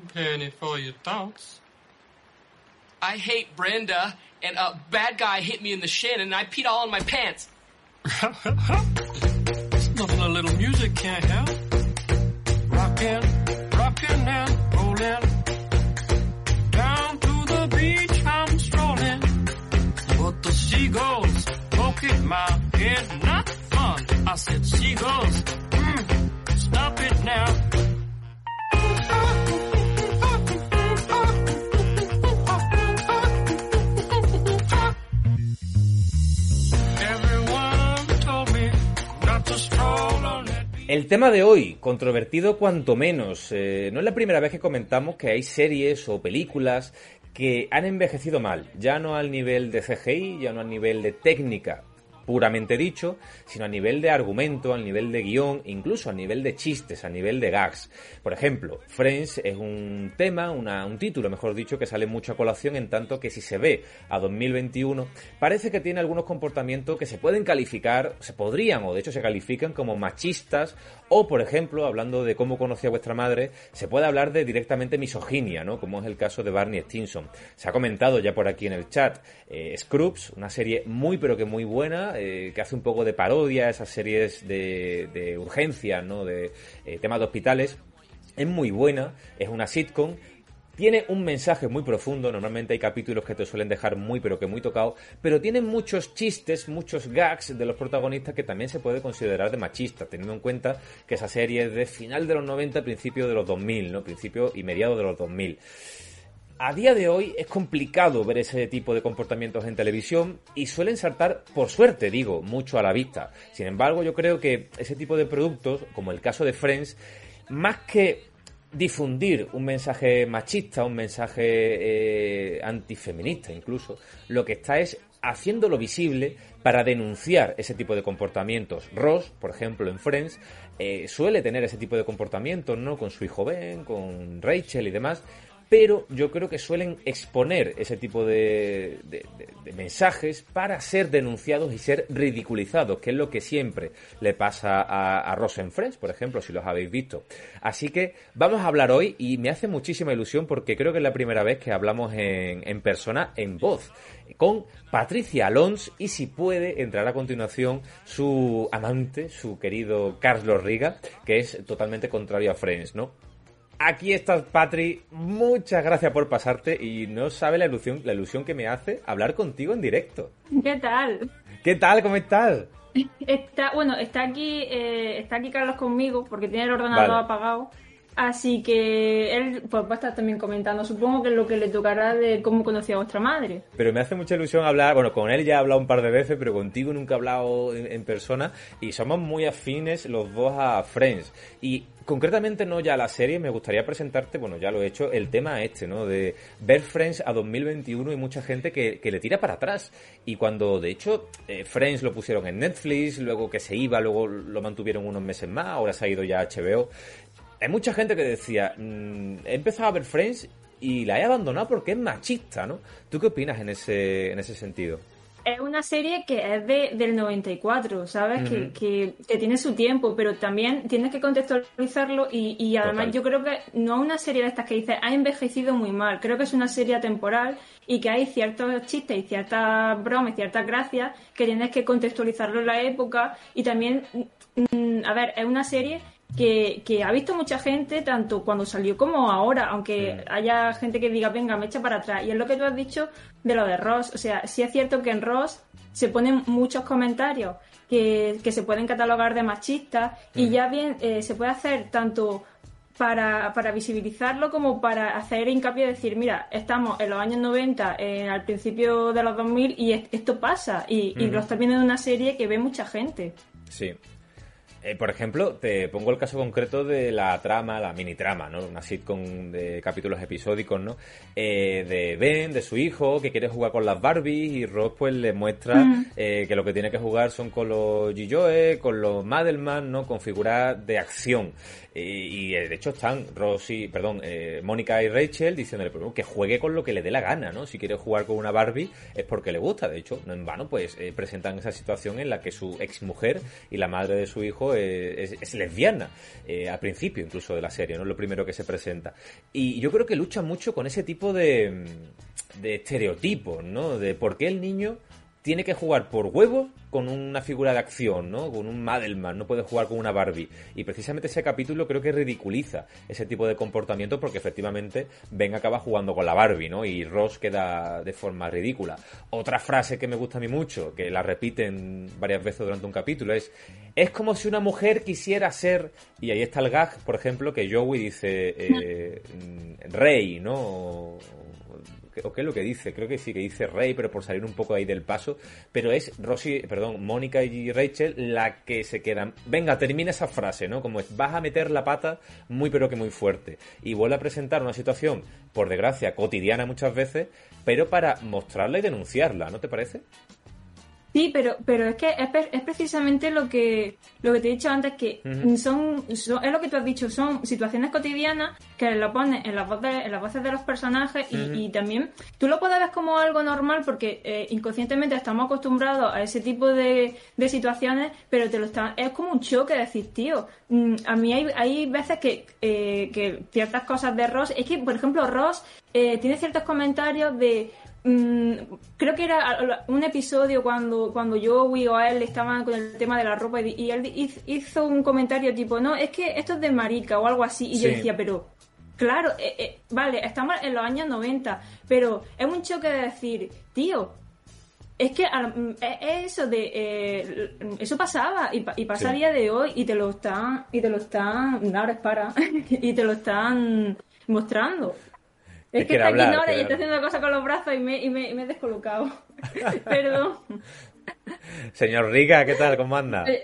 Penny for your thoughts. I hate Brenda, and a bad guy hit me in the shin, and I peed all in my pants. There's nothing a little music can't help. Rockin', rockin' and rollin'. Down to the beach I'm strolling. But the seagulls poking my head, not fun. I said, seagulls, mm, stop it now. El tema de hoy, controvertido cuanto menos. Eh, no es la primera vez que comentamos que hay series o películas que han envejecido mal, ya no al nivel de CGI, ya no al nivel de técnica puramente dicho, sino a nivel de argumento, al nivel de guion, incluso a nivel de chistes, a nivel de gags. Por ejemplo, Friends es un tema, una- un título, mejor dicho, que sale mucho a colación en tanto que si se ve a 2021, parece que tiene algunos comportamientos que se pueden calificar, se podrían o de hecho se califican como machistas o, por ejemplo, hablando de cómo conocía vuestra madre, se puede hablar de directamente misoginia, ¿no? Como es el caso de Barney Stinson. Se ha comentado ya por aquí en el chat eh, Scrubs, una serie muy pero que muy buena, eh, que hace un poco de parodia esas series de, de urgencia, ¿no? De eh, temas de hospitales. Es muy buena, es una sitcom. Tiene un mensaje muy profundo, normalmente hay capítulos que te suelen dejar muy pero que muy tocado, pero tiene muchos chistes, muchos gags de los protagonistas que también se puede considerar de machista, teniendo en cuenta que esa serie es de final de los 90, principio de los 2000, ¿no? Principio y mediados de los 2000. A día de hoy es complicado ver ese tipo de comportamientos en televisión y suelen saltar, por suerte digo, mucho a la vista. Sin embargo, yo creo que ese tipo de productos, como el caso de Friends, más que difundir un mensaje machista, un mensaje eh, antifeminista incluso, lo que está es haciéndolo visible para denunciar ese tipo de comportamientos. Ross, por ejemplo, en Friends, eh, suele tener ese tipo de comportamientos, ¿no? Con su hijo Ben, con Rachel y demás, pero yo creo que suelen exponer ese tipo de, de- de- de mensajes para ser denunciados y ser ridiculizados, que es lo que siempre le pasa a, a Ross en Friends, por ejemplo, si los habéis visto. Así que vamos a hablar hoy y me hace muchísima ilusión porque creo que es la primera vez que hablamos en, en persona, en voz, con Patricia Alonso y si puede entrar a continuación su amante, su querido Carlos Riga, que es totalmente contrario a Friends, ¿no? Aquí estás, Patri. Muchas gracias por pasarte y no sabe la ilusión, la ilusión que me hace hablar contigo en directo. ¿Qué tal? ¿Qué tal? ¿Cómo estás? Está, bueno, está aquí, eh, está aquí Carlos conmigo porque tiene el ordenador Vale. apagado. Así que él pues, va a estar también comentando. Supongo que es lo que le tocará de cómo conocía a vuestra madre. Pero me hace mucha ilusión hablar, bueno, con él ya he hablado un par de veces, pero contigo nunca he hablado en, en persona y somos muy afines los dos a Friends. Y concretamente no ya la serie, me gustaría presentarte, bueno, ya lo he hecho, el tema este, ¿no? De ver Friends a 2021 y mucha gente que, que le tira para atrás. Y cuando, de hecho, eh, Friends lo pusieron en Netflix, luego que se iba, luego lo mantuvieron unos meses más, ahora se ha ido ya a HBO. Hay mucha gente que decía, mm, he empezado a ver Friends y la he abandonado porque es machista, ¿no? ¿Tú qué opinas en ese, en ese sentido? Es una serie que es de, del 94, ¿sabes? que, Ujú. que, que tiene su tiempo, pero también tienes que contextualizarlo y, y además Total. yo creo que no es una serie de estas que dice ha envejecido muy mal. Creo que es una serie atemporal y que hay ciertos chistes y ciertas bromas y ciertas gracias que tienes que contextualizarlo en la época y también, mm, a ver, es una serie que, que ha visto mucha gente tanto cuando salió como ahora, aunque haya gente que diga, venga, me echa para atrás. Y es lo que tú has dicho de lo de Ross. O sea, sí es cierto que en Ross se ponen muchos comentarios que, que se pueden catalogar de machistas y ya bien eh, se puede hacer tanto para, para visibilizarlo como para hacer hincapié y decir, mira, estamos en los años 90, eh, al principio de los 2000 y es- esto pasa y, y lo está viendo en una serie que ve mucha gente. Sí. Eh, por ejemplo, te pongo el caso concreto de la trama, la mini trama, ¿no? Una sitcom de capítulos episódicos, ¿no? Eh, de Ben, de su hijo, que quiere jugar con las Barbies y Ross pues le muestra eh, que lo que tiene que jugar son con los G-Joe, con los Madelman, ¿no? Con figuras de acción. Y, y, de hecho están Rosy, perdón, eh, Mónica y Rachel diciéndole que juegue con lo que le dé la gana, ¿no? Si quiere jugar con una Barbie es porque le gusta. De hecho, no en vano, pues eh, presentan esa situación en la que su exmujer y la madre de su hijo eh, es, es, lesbiana, eh, al principio incluso de la serie, ¿no? Lo primero que se presenta. Y yo creo que lucha mucho con ese tipo de, de estereotipos, ¿no? De por qué el niño tiene que jugar por huevo con una figura de acción, ¿no? Con un Madelman, no puede jugar con una Barbie. Y precisamente ese capítulo creo que ridiculiza ese tipo de comportamiento porque efectivamente Ben acaba jugando con la Barbie, ¿no? Y Ross queda de forma ridícula. Otra frase que me gusta a mí mucho, que la repiten varias veces durante un capítulo, es es como si una mujer quisiera ser, y ahí está el gag, por ejemplo, que Joey dice eh, rey, ¿no? O, qué es lo que dice, creo que sí que dice Rey, pero por salir un poco ahí del paso, pero es Rosy, perdón, Mónica y Rachel la que se quedan. Venga, termina esa frase, ¿no? Como es, vas a meter la pata muy pero que muy fuerte. Y vuelve a presentar una situación, por desgracia, cotidiana muchas veces, pero para mostrarla y denunciarla, ¿no te parece? Sí, pero, pero es que es, es, precisamente lo que, lo que te he dicho antes, que uh -huh. son, son, es lo que tú has dicho, son situaciones cotidianas que lo pones en las voces, en las voces de los personajes y, uh -huh. y también tú lo puedes ver como algo normal porque eh, inconscientemente estamos acostumbrados a ese tipo de, de situaciones, pero te lo está, es como un choque decir, tío, mm, a mí hay, hay veces que, eh, que ciertas cosas de Ross, es que por ejemplo Ross eh, tiene ciertos comentarios de Mm, creo que era un episodio cuando, cuando yo o él estaban con el tema de la ropa y, y, él hizo un comentario tipo, no, es que esto es de marica o algo así. Y sí. yo decía, pero claro, eh, eh, vale, estamos en los años 90, pero es un choque de decir, tío, es que es eso de eh, eso pasaba y, y pasa a día de hoy y te lo están y te lo están ahora es para y te lo están mostrando es que está hablar, aquí Nora y está haciendo cosas con los brazos y me, y me, y me he descolocado. Perdón. Señor Riga, ¿qué tal? ¿Cómo anda? El,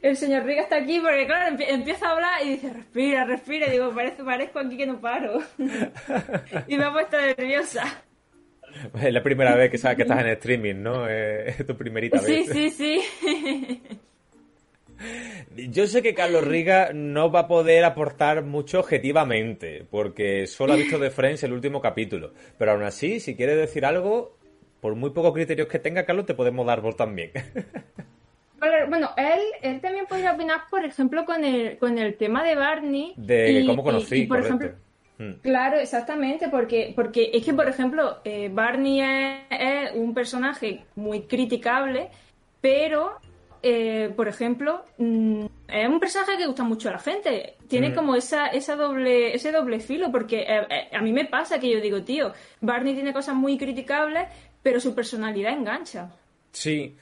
el, señor Riga está aquí porque, claro, empieza a hablar y dice, respira, respira. Y digo, parece, parezco aquí que no paro. y me ha puesto nerviosa. Es la primera vez que sabes que estás en streaming, ¿no? Es tu primerita vez. Sí, sí, sí. Yo sé que Carlos Riga no va a poder aportar mucho objetivamente, porque solo ha visto de Friends el último capítulo. Pero aún así, si quieres decir algo, por muy pocos criterios que tenga, Carlos, te podemos dar voz también. Bueno, él, él también podría opinar, por ejemplo, con el, con el tema de Barney. De y, cómo conocí, y, y por ejemplo, Hmm. Claro, exactamente, porque, porque es que, por ejemplo, eh, Barney es, es, un personaje muy criticable, pero eh, por ejemplo, mm, es un personaje que gusta mucho a la gente. Tiene mm. como esa, esa doble, ese doble filo, porque eh, eh, a mí me pasa que yo digo, tío, Barney tiene cosas muy criticables, pero su personalidad engancha. Sí,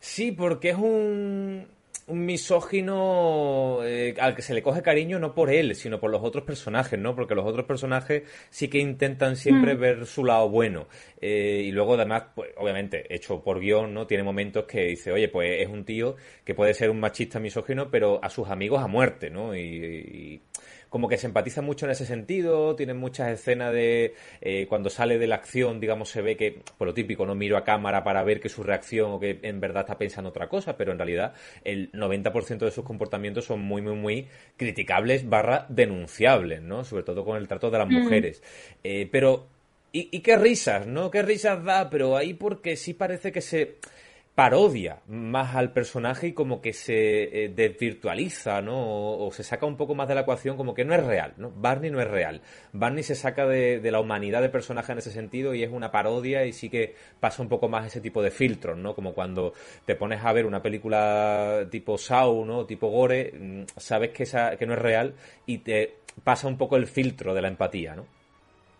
sí, porque es un, un misógino eh, al que se le coge cariño no por él, sino por los otros personajes, ¿no? Porque los otros personajes sí que intentan siempre mm. ver su lado bueno. Eh, y luego, además, pues, obviamente, hecho por guion, ¿no? Tiene momentos que dice, oye, pues es un tío que puede ser un machista misógino, pero a sus amigos a muerte, ¿no? y, y como que se empatiza mucho en ese sentido, tiene muchas escenas de eh, cuando sale de la acción, digamos, se ve que, por lo típico, no miro a cámara para ver que su reacción o que en verdad está pensando otra cosa, pero en realidad el 90% de sus comportamientos son muy, muy, muy criticables barra denunciables, ¿no? Sobre todo con el trato de las mm. mujeres. Eh, pero, y, y qué risas, ¿no? Qué risas da, pero ahí porque sí parece que se parodia más al personaje y como que se eh, desvirtualiza, ¿no? O, se saca un poco más de la ecuación como que no es real, ¿no? Barney no es real. Barney se saca de, de la humanidad del personaje en ese sentido y es una parodia y sí que pasa un poco más ese tipo de filtros, ¿no? Como cuando te pones a ver una película tipo Saw, ¿no? Tipo Gore, mm, sabes que, esa, que no es real y te pasa un poco el filtro de la empatía, ¿no?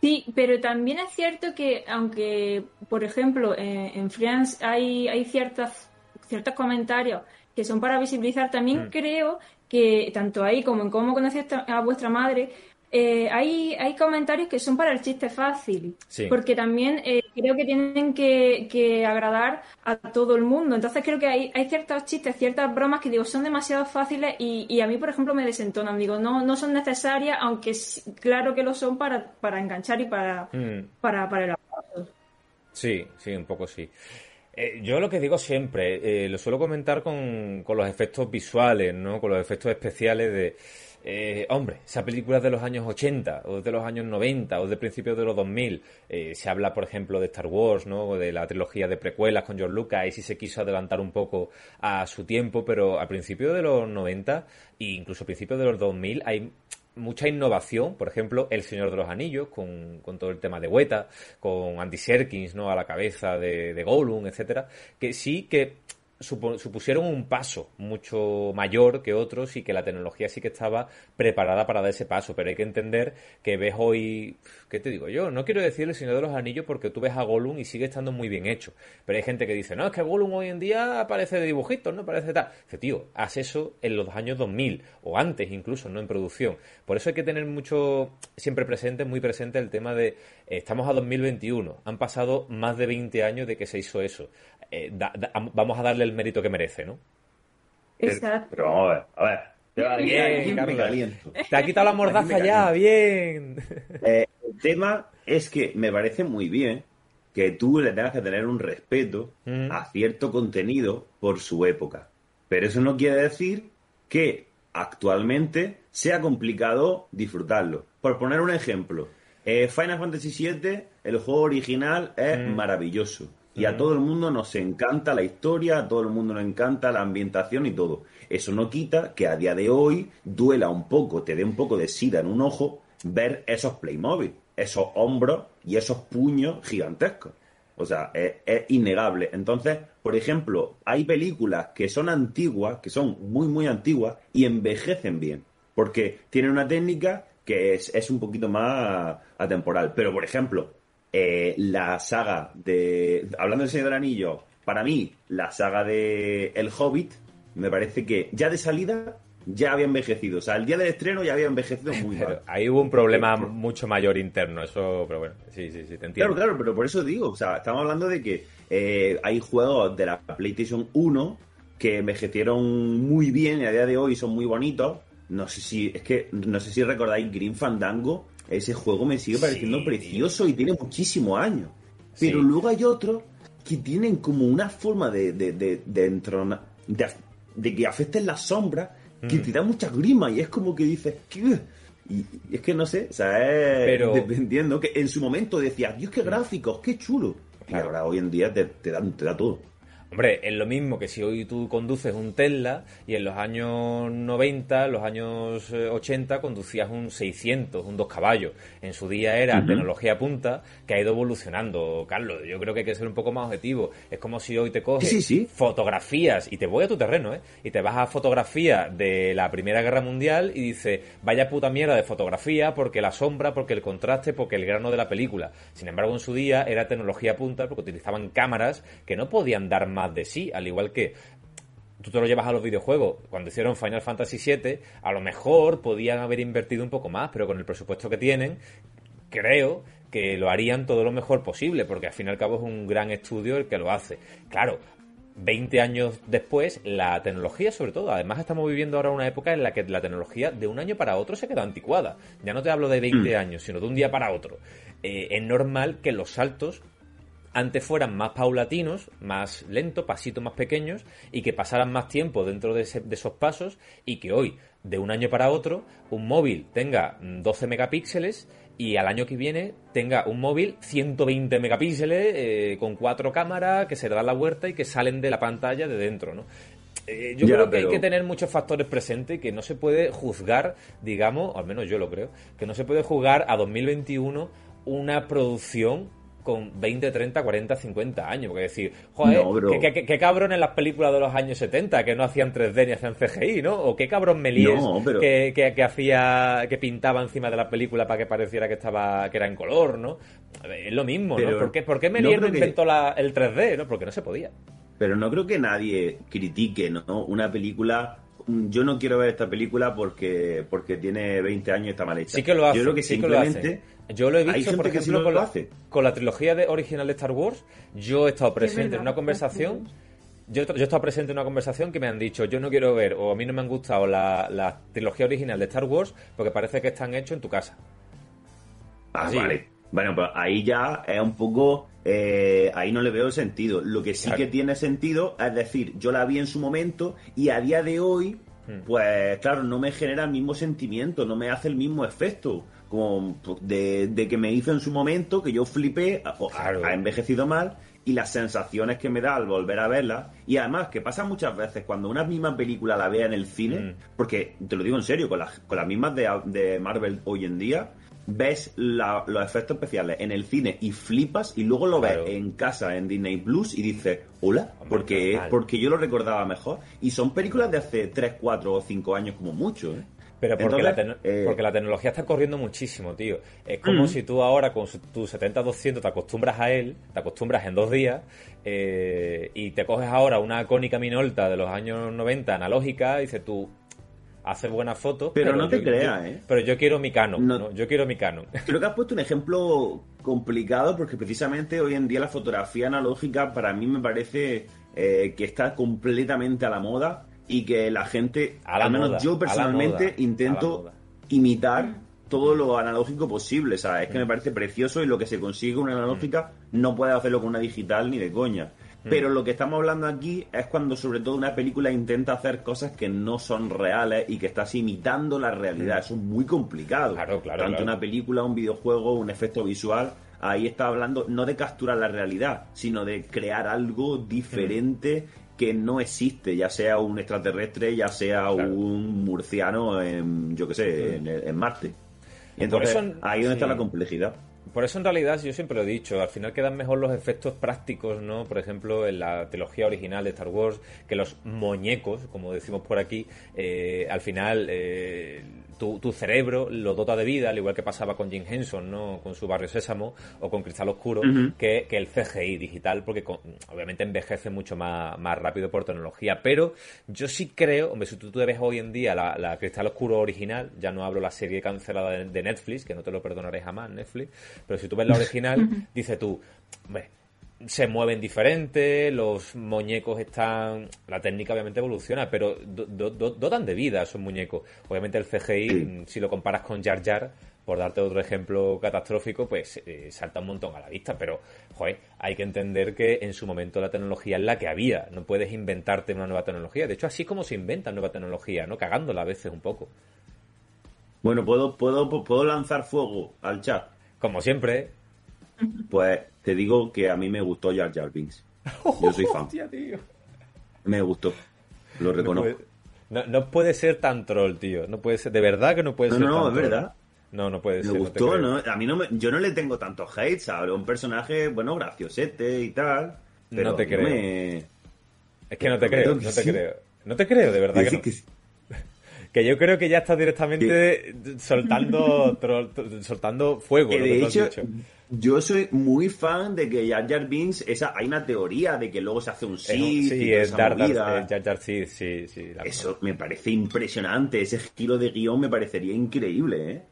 Sí, pero también es cierto que, aunque, por ejemplo, eh, en Friends hay, hay ciertas, ciertos comentarios que son para visibilizar, también mm. creo que, tanto ahí como en cómo conociste a vuestra madre, eh, hay, hay comentarios que son para el chiste fácil, Sí. porque también eh, creo que tienen que, que agradar a todo el mundo. Entonces creo que hay, hay ciertos chistes, ciertas bromas que digo son demasiado fáciles y, y a mí, por ejemplo, me desentonan. Digo, no, no son necesarias, aunque claro que lo son para, para enganchar y para, Mm. para, para el aplauso. Sí, sí, un poco sí. Eh, yo lo que digo siempre, lo suelo comentar con, con los efectos visuales, ¿no? Con los efectos especiales de... eh, hombre, esa película es de los años 80 o de los años 90 o de principios de los 2000. eh, se habla, por ejemplo, de Star Wars, ¿no? O de la trilogía de precuelas con George Lucas y sí se quiso adelantar un poco a su tiempo, pero a principios de los 90 e incluso a principios de los 2000 hay mucha innovación, por ejemplo, El Señor de los Anillos, con, todo el tema de Weta, con Andy Serkins, ¿no? A la cabeza de, de Gollum, etcétera, que sí que supusieron un paso mucho mayor que otros y que la tecnología sí que estaba preparada para dar ese paso, pero hay que entender que ves hoy, ¿qué te digo yo? No quiero decir el Señor de los Anillos porque tú ves a Gollum y sigue estando muy bien hecho, pero hay gente que dice, no, es que Gollum hoy en día aparece de dibujitos, no parece tal. Dice, tío, haz eso en los años 2000 o antes incluso, no en producción. Por eso hay que tener mucho, siempre presente, muy presente el tema de, estamos a 2021, han pasado más de 20 años de que se hizo eso. Eh, da- da- vamos a darle el mérito que merece, ¿no? Exacto. Pero vamos a ver, a ver. Bien, caliento. Te ha quitado la mordaza ya, bien. Eh, el tema es que me parece muy bien que tú le tengas que tener un respeto Mm. a cierto contenido por su época. Pero eso no quiere decir que actualmente sea complicado disfrutarlo. Por poner un ejemplo, eh, Final Fantasy VII, el juego original es Mm. maravilloso. Y a todo el mundo nos encanta la historia, a todo el mundo nos encanta la ambientación y todo. Eso no quita que a día de hoy duela un poco, te dé un poco de sida en un ojo ver esos Playmobil, esos hombros y esos puños gigantescos. O sea, es, es innegable. Entonces, por ejemplo, hay películas que son antiguas, que son muy, muy antiguas y envejecen bien. Porque tienen una técnica que es, es un poquito más atemporal. Pero, por ejemplo, eh, la saga de. Hablando del Señor del Anillo, para mí, la saga de El Hobbit, me parece que ya de salida ya había envejecido. O sea, el día del estreno ya había envejecido muy Pero mal. ahí hubo un problema mucho mayor interno, eso, pero bueno, sí, sí, sí, te entiendo. Claro, claro, pero por eso digo, o sea, estamos hablando de que eh, hay juegos de la PlayStation 1 que envejecieron muy bien y a día de hoy son muy bonitos. No sé si, es que, no sé si recordáis Green Fandango, ese juego me sigue pareciendo Sí, precioso y tiene muchísimos años. Pero Sí. luego hay otros que tienen como una forma de, de, de, de entrona- de, de que afecten las sombras que Mm. te da muchas grimas y es como que dices, ¿qué? Y y es que no sé, o sea, es Pero- dependiendo que en su momento decías, Dios, qué gráficos, qué chulo. Y ahora hoy en día te, te, da, te da todo. Hombre, es lo mismo que si hoy tú conduces un Tesla y en los años 90, los años eh, 80 conducías un 600, un dos caballos. En su día era tecnología punta que ha ido evolucionando, Carlos. Yo creo que hay que ser un poco más objetivo. Es como si hoy te coges Sí, sí. fotografías y te voy a tu terreno, ¿eh? Y te vas a fotografía de la Primera Guerra Mundial y dices, vaya puta mierda de fotografía porque la sombra, porque el contraste, porque el grano de la película. Sin embargo, en su día era tecnología punta porque utilizaban cámaras que no podían dar más de sí, al igual que tú te lo llevas a los videojuegos. Cuando hicieron Final Fantasy VII, a lo mejor podían haber invertido un poco más, pero con el presupuesto que tienen, creo que lo harían todo lo mejor posible, porque al fin y al cabo es un gran estudio el que lo hace. Claro, 20 años después, la tecnología sobre todo, además estamos viviendo ahora una época en la que la tecnología de un año para otro se queda anticuada. Ya no te hablo de 20 años, sino de un día para otro. Eh, es normal que los saltos antes fueran más paulatinos, más lentos, pasitos más pequeños, y que pasaran más tiempo dentro de, ese- de esos pasos, y que hoy, de un año para otro, un móvil tenga mm, 12 megapíxeles y al año que viene tenga un móvil 120 megapíxeles eh, con cuatro cámaras que se dan la vuelta y que salen de la pantalla de dentro, ¿no? Eh, yo Ya, creo que pero- hay que tener muchos factores presentes y que no se puede juzgar, digamos, al menos yo lo creo, que no se puede juzgar a 2021 una producción con 20, 30, 40, 50 años. Porque decir, joder, No, qué, qué- qué- cabrón en las películas de los años 70 que no hacían 3D ni hacían CGI, ¿no? O qué cabrón Méliès No, pero- que, que, que hacía, que pintaba encima de la película para que pareciera que estaba, que era en color, ¿no? Ver, Es lo mismo, ¿no? Pero ¿Por qué, por qué no Méliès no, creo que- inventó la- el 3D, ¿no? Porque no se podía. Pero no creo que nadie critique ¿no? una película yo no quiero ver esta película porque, porque tiene 20 años y está mal hecha. Sí que lo hace. Yo creo que sí que lo simplemente... hace. Yo lo he visto, por ejemplo, lo con, la, hace. con la trilogía de, original de Star Wars. Yo he estado presente en una conversación. Yo, yo he estado presente en una conversación que me han dicho, yo no quiero ver, o a mí no me han gustado la, la trilogía original de Star Wars porque parece que están hechos en tu casa. Ah, Así. vale. Bueno, pues ahí ya es un poco. eh, ahí no le veo el sentido. Lo que sí Claro. que tiene sentido es decir, yo la vi en su momento y a día de hoy, Hmm. pues claro, no me genera el mismo sentimiento, no me hace el mismo efecto. Como de, de que me hizo en su momento, que yo flipé, o- Claro. ha envejecido mal, y las sensaciones que me da al volver a verla. Y además, que pasa muchas veces cuando una misma película la vea en el cine, Mm. porque te lo digo en serio, con las, con las mismas de, de Marvel hoy en día, ves la- los efectos especiales en el cine y flipas, y luego lo Claro. ves en casa en Disney Plus y dices, hola, Hombre, porque, normal. porque yo lo recordaba mejor. Y son películas de hace 3, 4 o 5 años como mucho. ¿eh? Pero porque, Entonces, la tecno- eh, porque la tecnología está corriendo muchísimo, tío. Es como si tú ahora con tu 70-200 te acostumbras a él, te acostumbras en dos días, eh, y te coges ahora una cónica minolta de los años 90 analógica y dices tú, haces buenas fotos. Pero no te creas, ¿eh? Pero yo quiero mi Canon, No- ¿no? Yo quiero mi Canon. Creo que has puesto un ejemplo complicado porque precisamente hoy en día la fotografía analógica para mí me parece eh, que está completamente a la moda y que la gente, A la al menos moda, yo personalmente, moda, intento imitar todo lo analógico posible. O sea, es que me parece precioso y lo que se consigue con una analógica no puede hacerlo con una digital ni de coña. Pero lo que estamos hablando aquí es cuando sobre todo una película intenta hacer cosas que no son reales y que estás imitando la realidad. Eso es muy complicado. Claro, claro, Tanto claro. una película, un videojuego, un efecto visual, ahí está hablando no de capturar la realidad, sino de crear algo diferente que no existe, ya sea un extraterrestre, ya sea Claro. un murciano en, yo qué sé, en, en Marte. Entonces, eso- ahí donde está la complejidad. Por eso en realidad yo siempre lo he dicho, al final quedan mejor los efectos prácticos, ¿no? Por ejemplo, en la trilogía original de Star Wars, que los muñecos, como decimos por aquí, eh, al final eh, tu, tu cerebro lo dota de vida, al igual que pasaba con Jim Henson, ¿no? Con su Barrio Sésamo o con Cristal Oscuro, que, que el CGI digital, porque con- obviamente envejece mucho más, más rápido por tecnología. Pero yo sí creo, hombre, si tú, tú ves hoy en día la, la Cristal Oscuro original, ya no hablo la serie cancelada de, de Netflix, que no te lo perdonaré jamás, Netflix, pero si tú ves la original, dices tú, hombre, se mueven diferente, los muñecos están... La técnica obviamente evoluciona, pero do- do- do- dotan de vida a esos muñecos. Obviamente el CGI, mm, si lo comparas con Jar Jar, por darte otro ejemplo catastrófico, pues eh, salta un montón a la vista, pero, joder, hay que entender que en su momento la tecnología es la que había, no puedes inventarte una nueva tecnología. De hecho, así es como se inventa nueva tecnología, ¿no? Cagándola a veces un poco. Bueno, ¿puedo, puedo, puedo lanzar fuego al chat. Como siempre. Pues te digo que a mí me gustó Jar Jar Binks. Yo soy fan. Hostia, tío. Me gustó. Lo No reconozco. puede, no, no puede ser tan troll, tío. No puede ser, de verdad que no puede No, ser no, tan es troll. verdad. No, no puede Me ser. no te gustó. ¿no? A mí no me, yo no le tengo tanto hate, ¿sabes? Un personaje, bueno, graciosete y tal. Pero No te creo. me- Es que no te creo, no te sí. creo. No te creo, de verdad que no. sí. Que yo creo que ya estás directamente soltando tro- soltando fuego, Que lo de que has hecho, dicho. yo soy muy fan de que Jar Jar Binks, esa, hay una teoría de que luego se hace un Sith sí, es Jar Jar Sith, sí, sí. la Eso me parece impresionante, ese giro de guion me parecería increíble, ¿eh?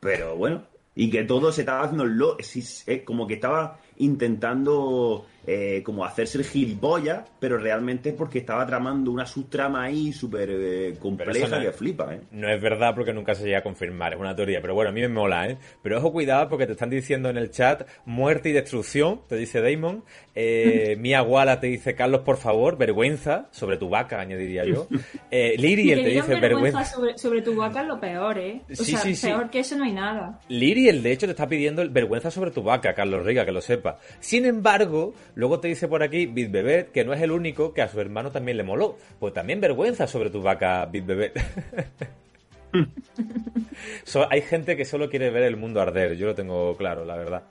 Pero bueno, y que todo se estaba haciendo lo, es como que estaba intentando eh, como hacerse el gilipollas, pero realmente es porque estaba tramando una subtrama ahí súper eh, compleja no que flipa, ¿eh? No es verdad porque nunca se llega a confirmar, es una teoría, pero bueno, a mí me mola, ¿eh? Pero ojo, cuidado porque te están diciendo en el chat muerte y destrucción, te dice Damon. Eh, Mia Walla te dice, Carlos, por favor, vergüenza sobre tu vaca, añadiría yo. Eh, Liriel te dice vergüenza vergüenza. sobre, sobre tu vaca es lo peor, ¿eh? O Sí, sea, sí, sí. peor que eso no hay nada. Liriel, de hecho, te está pidiendo vergüenza sobre tu vaca, Carlos Riga, que lo sepa. Sin embargo, luego te dice por aquí Bit Bebet que no es el único que a su hermano también le moló. Pues también vergüenza sobre tu vaca, Bit Bebet. So- hay gente que solo quiere ver el mundo arder, yo lo tengo claro, la verdad.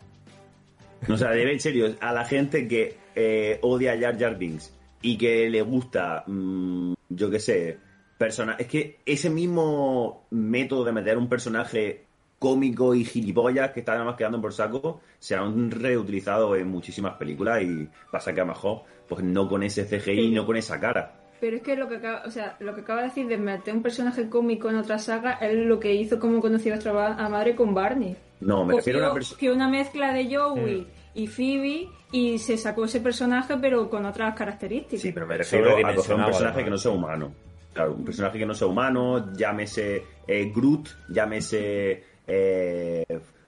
O sea, debe en serio, a la gente que eh, odia a Jar Jar Binks y que le gusta, mm, yo qué sé, persona es que ese mismo método de meter un personaje cómico y gilipollas que está nada más quedando por saco se han reutilizado en muchísimas películas y pasa que a lo mejor pues no con ese CGI, no con esa cara. Pero es que lo que acaba, o sea, lo que acaba de decir de meter un personaje cómico en otra saga es lo que hizo como conocí a madre con Barney. No, me refiero a una cogió una mezcla de Joey y Phoebe y se sacó ese personaje pero con otras características. Sí, pero me refiero a coger un personaje que no sea humano. Claro, un personaje que no sea humano, llámese eh, Groot, llámese eh,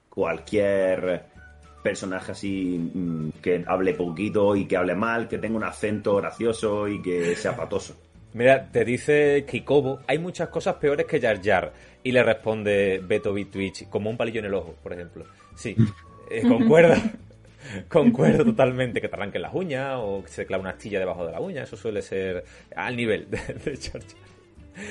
cualquier personaje así mm, que hable poquito y que hable mal, que tenga un acento gracioso y que sea patoso. Mira, te dice Kikobo, hay muchas cosas peores que Jar Jar. Y le responde Beto B. Twitch, como un palillo en el ojo, por ejemplo. Sí, eh, concuerdo. concuerdo totalmente. Que te arranquen las uñas o que se clave una astilla debajo de la uña. Eso suele ser al nivel de, de Jar Jar.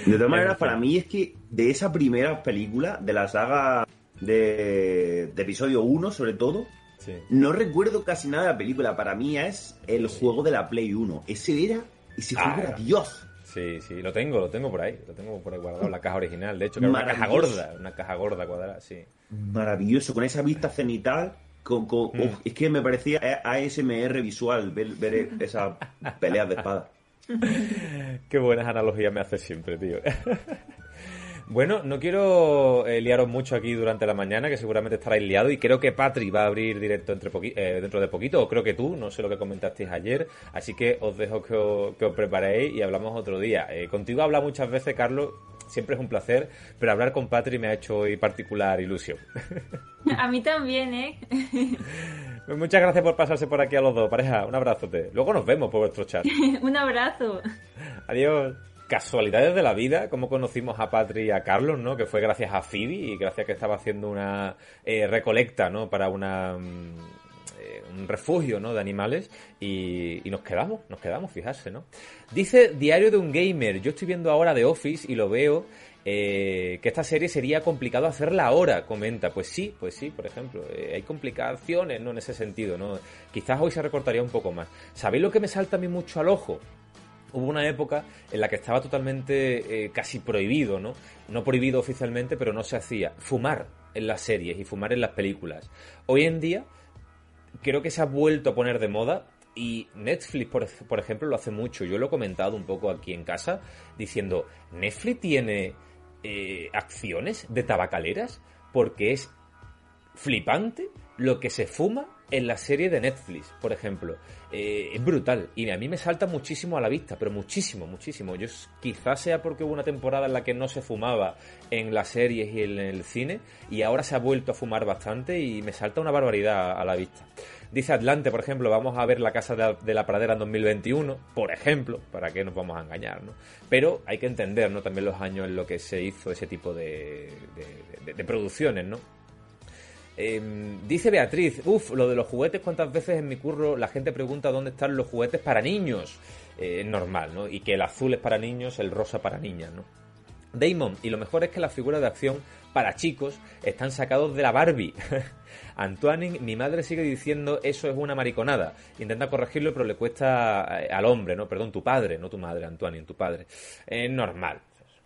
De todas maneras, para mí es que de esa primera película, de la saga de, de episodio 1 sobre todo, Sí. no recuerdo casi nada de la película. Para mí es el juego de la Play 1. Ese era, ese juego Ah, era era. Dios. Sí, sí, lo tengo, lo tengo por ahí. Lo tengo por ahí guardado, la caja original. De hecho, que era una caja gorda, una caja gorda cuadrada, sí. Maravilloso, con esa vista cenital. Con, con- Mm. uf, es que me parecía ASMR visual ver, ver esas peleas de espada. Qué buenas analogías me haces siempre, tío. bueno, no quiero eh, liaros mucho aquí durante la mañana, que seguramente estaréis liados, y creo que Patri va a abrir directo eh, dentro de poquito, o creo que tú, no sé lo que comentasteis ayer, así que os dejo que os, que preparéis y hablamos otro día. Eh, contigo habla muchas veces, Carlos, siempre es un placer, pero hablar con Patri me ha hecho hoy particular ilusión. A mí también, ¿eh? Pues Muchas gracias por pasarse por aquí a los dos, pareja, un abrazote. Luego nos vemos por vuestro chat. Un abrazo. Adiós. Casualidades de la vida, como conocimos a Patri y a Carlos, ¿no? Que fue gracias a Phoebe y gracias a que estaba haciendo una eh, recolecta, ¿no? Para una mm, eh, un refugio, ¿no? De animales y, nos quedamos, nos quedamos, fijarse, ¿no? Dice Diario de un Gamer, yo estoy viendo ahora The Office y lo veo eh, que esta serie sería complicado hacerla ahora, comenta. Pues sí, pues sí, por ejemplo. eh, hay complicaciones, ¿no? En ese sentido, ¿no? Quizás hoy se recortaría un poco más. ¿Sabéis lo que me salta a mí mucho al ojo? Hubo una época en la que estaba totalmente casi prohibido, ¿no? No prohibido oficialmente, pero no se hacía. Fumar en las series y fumar en las películas. Hoy en día creo que se ha vuelto a poner de moda y Netflix, por, por ejemplo, lo hace mucho. Yo lo he comentado un poco aquí en casa diciendo, Netflix tiene eh, acciones de tabacaleras porque es flipante lo que se fuma en la serie de Netflix, por ejemplo. Eh, es brutal. Y a mí me salta muchísimo a la vista, pero muchísimo, muchísimo. Yo quizás sea porque hubo una temporada en la que no se fumaba en las series y en el cine, y ahora se ha vuelto a fumar bastante y me salta una barbaridad a la vista. Dice Atlante, por ejemplo, vamos a ver la Casa de la, de la Pradera en 2021, por ejemplo, para qué nos vamos a engañar, ¿no? Pero hay que entender, ¿no? También los años en los que se hizo ese tipo de- de- de producciones, ¿no? Eh, dice Beatriz, uff, lo de los juguetes, ¿cuántas veces en mi curro la gente pregunta dónde están los juguetes para niños? Eh, es normal, ¿no? Y que el azul es para niños, el rosa para niñas, ¿no? Damon, y lo mejor es que las figuras de acción para chicos están sacados de la Barbie. Antoine, mi madre sigue diciendo eso es una mariconada. Intenta corregirlo, pero le cuesta eh, al hombre, ¿no? Perdón, tu padre, no tu madre, Antoine, tu padre. Es normal.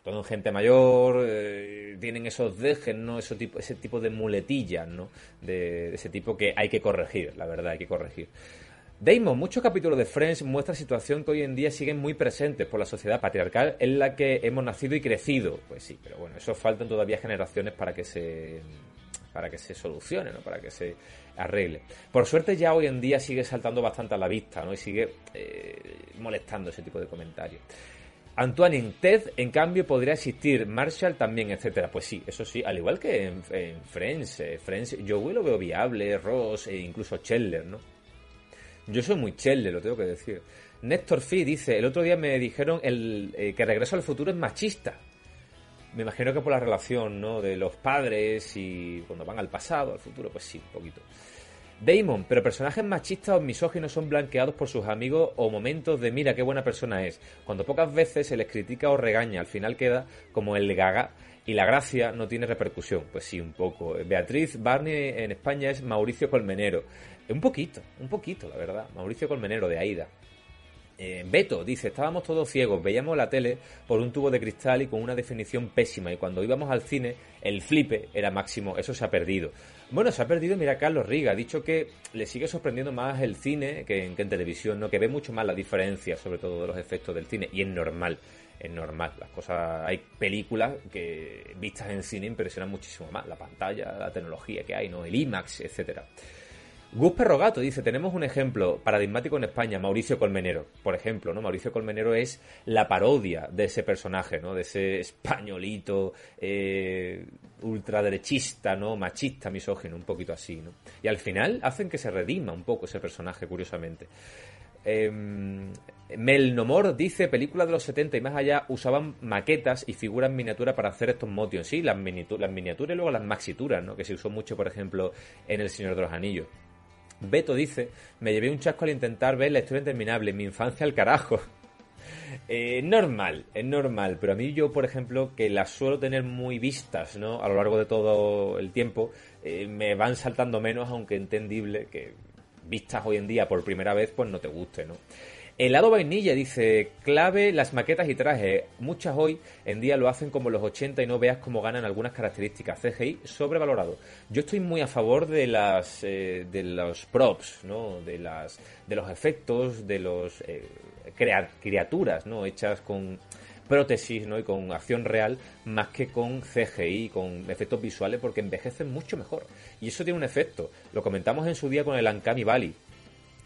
Todo gente mayor, eh, tienen esos dejes, ¿no? Eso tipo, ese tipo de muletillas, ¿no? De, ese tipo que hay que corregir, la verdad, hay que corregir. Damon, muchos capítulos de Friends muestran situación que hoy en día siguen muy presentes por la sociedad patriarcal en la que hemos nacido y crecido. Pues sí, pero bueno, eso faltan todavía generaciones para que se para que se solucione, ¿no? para que se arregle. Por suerte ya hoy en día sigue saltando bastante a la vista, ¿no? Y sigue eh, molestando ese tipo de comentarios. Antoine en Ted, en cambio, podría existir, Marshall también, etcétera. Pues sí, eso sí, al igual que en, en Friends, eh, Friends, yo lo veo viable, Ross e incluso Chandler, ¿no? Yo soy muy Chandler, lo tengo que decir. Néstor Fee dice, el otro día me dijeron el, eh, que Regreso al Futuro es machista. Me imagino que por la relación, ¿no? De los padres y cuando van al pasado, al futuro, pues sí, un poquito. Damon, pero personajes machistas o misóginos son blanqueados por sus amigos o momentos de mira qué buena persona es, cuando pocas veces se les critica o regaña, al final queda como el gaga y la gracia no tiene repercusión. Pues sí, un poco. Beatriz Barney en España es Mauricio Colmenero. Un poquito, un poquito, la verdad. Mauricio Colmenero de Aida. Eh, Beto dice, estábamos todos ciegos, veíamos la tele por un tubo de cristal y con una definición pésima y cuando íbamos al cine el flipe era máximo, eso se ha perdido. Bueno, se ha perdido, mira, Carlos Riga ha dicho que le sigue sorprendiendo más el cine que en, que en televisión, ¿no? que ve mucho más la diferencia, sobre todo de los efectos del cine, y es normal, es normal. Las cosas, hay películas que vistas en cine impresionan muchísimo más, la pantalla, la tecnología que hay, ¿no? el IMAX, etcétera. Gus Perrogato dice, tenemos un ejemplo paradigmático en España, Mauricio Colmenero, por ejemplo, ¿no? Mauricio Colmenero es la parodia de ese personaje, ¿no? De ese españolito eh, ultraderechista, ¿no? Machista, misógino, un poquito así, ¿no? Y al final hacen que se redima un poco ese personaje, curiosamente. Eh, Melnomor dice, películas de los 70 y más allá usaban maquetas y figuras miniaturas para hacer estos motions. Sí, las, las miniaturas y luego las maxituras, ¿no? Que se usó mucho, por ejemplo, en El Señor de los Anillos. Beto dice, me llevé un chasco al intentar ver la historia interminable, mi infancia al carajo. Eh, normal, es normal, pero a mí yo, por ejemplo, que las suelo tener muy vistas, ¿no? A lo largo de todo el tiempo, eh, me van saltando menos, aunque entendible que vistas hoy en día por primera vez, pues no te guste, ¿no? Helado vainilla dice, clave las maquetas y trajes. Muchas hoy en día lo hacen como los 80 y no veas cómo ganan algunas características. CGI sobrevalorado. Yo estoy muy a favor de las eh, de los props, ¿no? De las de los efectos, de los eh, criaturas, ¿no? Hechas con prótesis, ¿no? Y con acción real, más que con CGI, con efectos visuales, porque envejecen mucho mejor. Y eso tiene un efecto. Lo comentamos en su día con el Uncanny Valley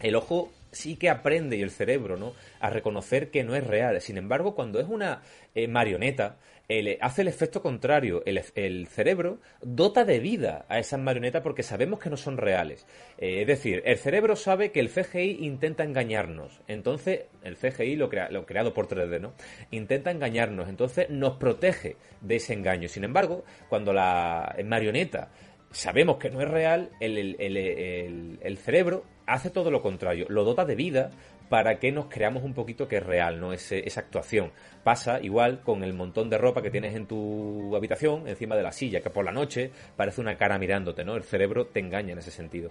el ojo sí que aprende y el cerebro, ¿no? A reconocer que no es real. Sin embargo, cuando es una eh, marioneta, el- hace el efecto contrario. El, cerebro dota de vida a esas marionetas porque sabemos que no son reales. Eh, es decir, el cerebro sabe que el CGI intenta engañarnos. Entonces, el CGI, lo, crea- lo creado por 3D, ¿no? Intenta engañarnos. Entonces, nos protege de ese engaño. Sin embargo, cuando la marioneta sabemos que no es real, el- el- el cerebro hace todo lo contrario, lo dota de vida para que nos creamos un poquito que es real, ¿no? Esa actuación. Pasa igual con el montón de ropa que tienes en tu habitación, encima de la silla, que por la noche parece una cara mirándote, ¿no? El cerebro te engaña en ese sentido.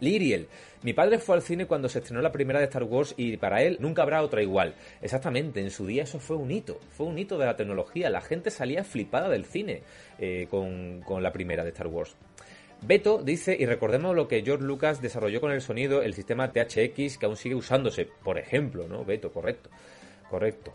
Liriel, mi padre fue al cine cuando se estrenó la primera de Star Wars y para él nunca habrá otra igual. Exactamente, en su día eso fue un hito, fue un hito de la tecnología. La gente salía flipada del cine eh, con, con la primera de Star Wars. Beto dice, y recordemos lo que George Lucas desarrolló con el sonido, el sistema THX que aún sigue usándose, por ejemplo, ¿no? Beto, correcto, correcto.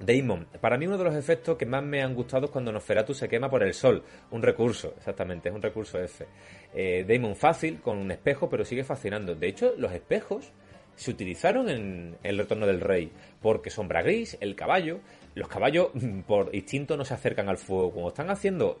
Damon, para mí uno de los efectos que más me han gustado es cuando Nosferatu se quema por el sol. Un recurso, exactamente, es un recurso F. Eh, Damon fácil, con un espejo, pero sigue fascinando. De hecho, los espejos se utilizaron en El Retorno del Rey, porque sombra gris, el caballo, los caballos por instinto no se acercan al fuego. Como están haciendo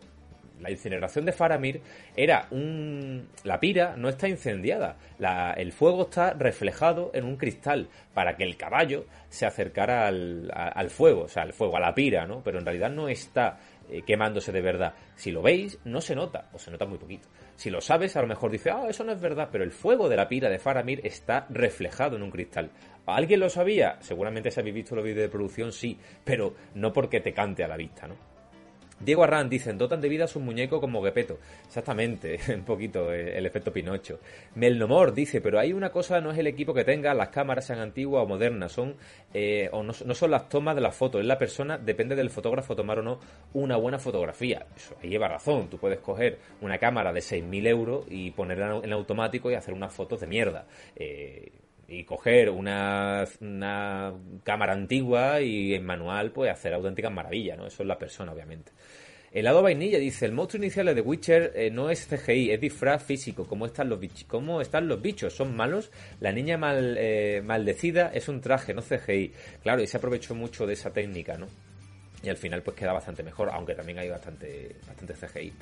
la incineración de Faramir era un... La pira no está incendiada. La- el fuego está reflejado en un cristal para que el caballo se acercara al, al fuego, o sea, al fuego, a la pira, ¿no? Pero en realidad no está eh, quemándose de verdad. Si lo veis, no se nota, o se nota muy poquito. Si lo sabes, a lo mejor dice, ah, eso no es verdad, pero el fuego de la pira de Faramir está reflejado en un cristal. ¿Alguien lo sabía? Seguramente si habéis visto los vídeos de producción, sí, pero no porque te cante a la vista, ¿no? Diego Arran dice, dotan de vida a su muñeco como Gepetto. Exactamente, un poquito eh, el efecto Pinocho. Melnomor dice, pero hay una cosa, no es el equipo que tenga, las cámaras sean antiguas o modernas, son eh, o no, no son las tomas de las fotos, es la persona, depende del fotógrafo tomar o no una buena fotografía. Eso ahí lleva razón, tú puedes coger una cámara de 6.000 euros y ponerla en automático y hacer unas fotos de mierda. Eh, y coger una, cámara antigua y en manual pues hacer auténticas maravillas, ¿no? Eso es la persona, obviamente. El lado vainilla dice, el monstruo inicial de The Witcher eh, no es CGI, es disfraz físico. ¿Cómo están los bichos? ¿Cómo están los bichos? ¿Son malos? La niña mal, eh, maldecida es un traje, no CGI. Claro, y se aprovechó mucho de esa técnica, ¿no? Y al final pues queda bastante mejor, aunque también hay bastante, bastante CGI.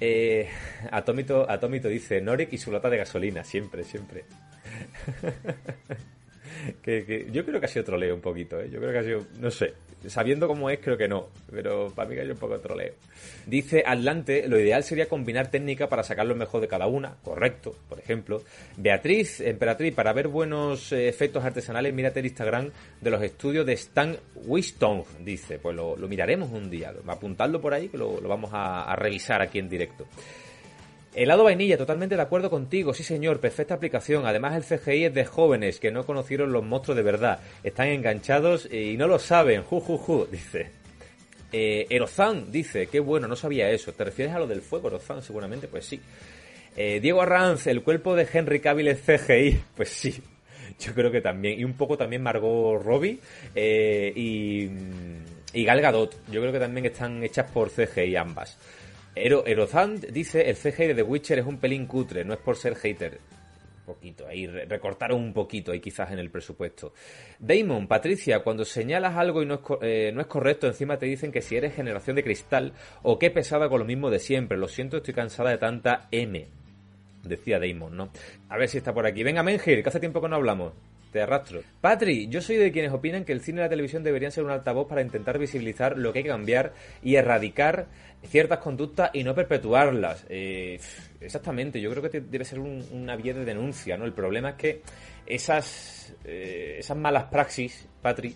Eh, Atómito, Atómito dice, Norek y su lata de gasolina, siempre, siempre. que, yo creo que ha sido troleo un poquito, ¿eh? Yo creo que ha sido, no sé, sabiendo cómo es, creo que no, pero para mí que un poco troleo. Dice Atlante, lo ideal sería combinar técnica para sacar lo mejor de cada una, correcto, por ejemplo. Beatriz, Emperatriz, para ver buenos eh, efectos artesanales, mírate el Instagram de los estudios de Stan Wiston, dice, pues lo, miraremos un día, apuntadlo por ahí que lo, vamos a revisar aquí en directo. Helado vainilla, totalmente de acuerdo contigo, sí señor, perfecta aplicación. Además el CGI es de jóvenes que no conocieron los monstruos de verdad. Están enganchados y no lo saben, ju ju ju, dice. Eh, Erozan dice, qué bueno, no sabía eso. ¿Te refieres a lo del fuego, Erozan, seguramente? Pues sí. Eh, Diego Arranz, el cuerpo de Henry Cavill es CGI. Pues sí, yo creo que también. Y un poco también Margot Robbie eh, y, y Gal Gadot. Yo creo que también están hechas por CGI ambas. Ero, Erozan dice, el CGI de The Witcher es un pelín cutre, no es por ser hater. Un poquito, ahí re- recortaron un poquito ahí quizás en el presupuesto. Damon, Patricia, cuando señalas algo y no es, eh, no es correcto, encima te dicen que si eres generación de cristal o qué pesada con lo mismo de siempre. Lo siento, estoy cansada de tanta M. Decía Damon, ¿no? A ver si está por aquí. Venga, Mengir, que hace tiempo que no hablamos. Te arrastro. Patri, yo soy de quienes opinan que el cine y la televisión deberían ser un altavoz para intentar visibilizar lo que hay que cambiar y erradicar ciertas conductas y no perpetuarlas. Eh, exactamente, yo creo que debe ser un- una vía de denuncia, ¿no? El problema es que esas, eh, esas malas praxis, Patri,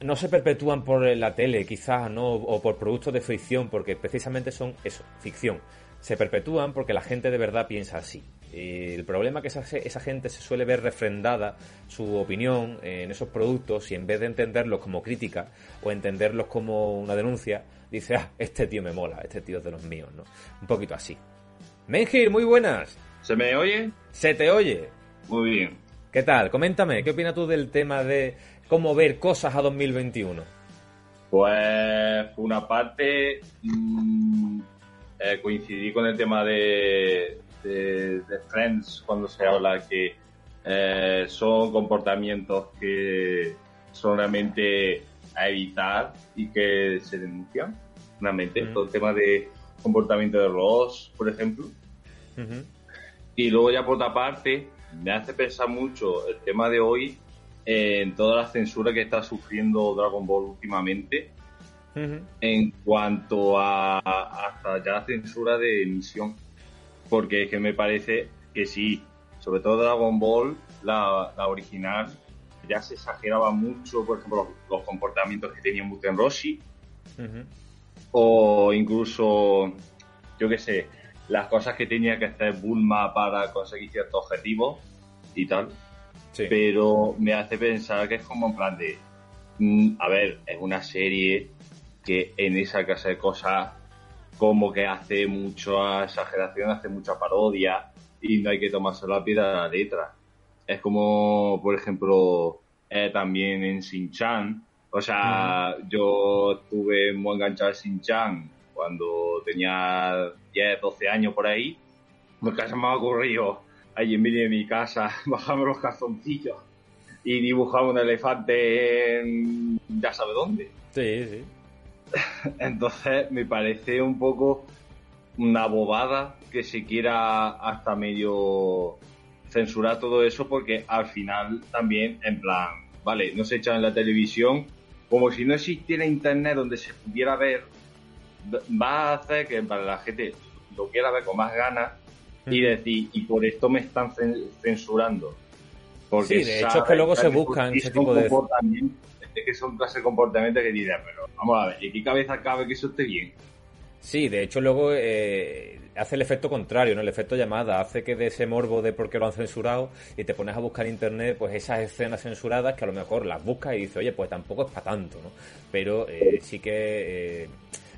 no se perpetúan por la tele, quizás, ¿no? O por productos de ficción, porque precisamente son eso, ficción. Se perpetúan porque la gente de verdad piensa así. Eh, el problema es que esa, esa gente se suele ver refrendada su opinión en esos productos y en vez de entenderlos como crítica o entenderlos como una denuncia, dice, ah, este tío me mola, este tío es de los míos, ¿no? Un poquito así. Mengir, muy buenas. ¿Se me oye? Se te oye. Muy bien. ¿Qué tal? Coméntame, ¿qué opinas tú del tema de cómo ver cosas a 2021? Pues, una parte, mm, eh, coincidí con el tema de, de, de Friends cuando se habla que eh, son comportamientos que son realmente a evitar y que se denuncian. Realmente, Mm. todo el tema de comportamiento de Ross, por ejemplo. Ujú. Y luego ya por otra parte, me hace pensar mucho el tema de hoy eh, en toda la censura que está sufriendo Dragon Ball últimamente Ujú. en cuanto a, a- hasta ya la censura de emisión. Porque es que me parece que sí, sobre todo Dragon Ball, la, la original, ya se exageraba mucho, por ejemplo, los, los comportamientos que tenía Muten Roshi, o incluso, yo qué sé, las cosas que tenía que hacer Bulma para conseguir ciertos objetivos y tal. Sí. Pero me hace pensar que es como en plan de, mm, a ver, es una serie que en esa clase de cosas como que hace mucha exageración, hace mucha parodia y no hay que tomárselo a pie de la letra. Es como, por ejemplo, eh, también en Shin-Chan. O sea, yo estuve muy enganchado a Shin-Chan cuando tenía 10, 12 años por ahí. Porque se me ha ocurrido allí en medio de mi casa bajarme los calzoncillos y dibujar un elefante en ya sabe dónde. Sí, sí. Entonces me parece un poco una bobada que se quiera hasta medio censurar todo eso porque al final también en plan, vale, no se echa en la televisión como si no existiera internet donde se pudiera ver, va a hacer que para la gente lo quiera ver con más ganas y decir, y por esto me están cen- censurando. Porque Sí, de hecho es que luego se buscan ese tipo de- comportamientos- Es que son clase de comportamientos que dirán, pero vamos a ver, ¿y qué cabeza cabe que eso esté bien? Sí, de hecho luego eh, hace el efecto contrario, ¿no? El efecto llamada hace que de ese morbo de por qué lo han censurado y te pones a buscar en internet pues esas escenas censuradas que a lo mejor las buscas y dices, oye, pues tampoco es para tanto, ¿no? Pero eh, sí que eh,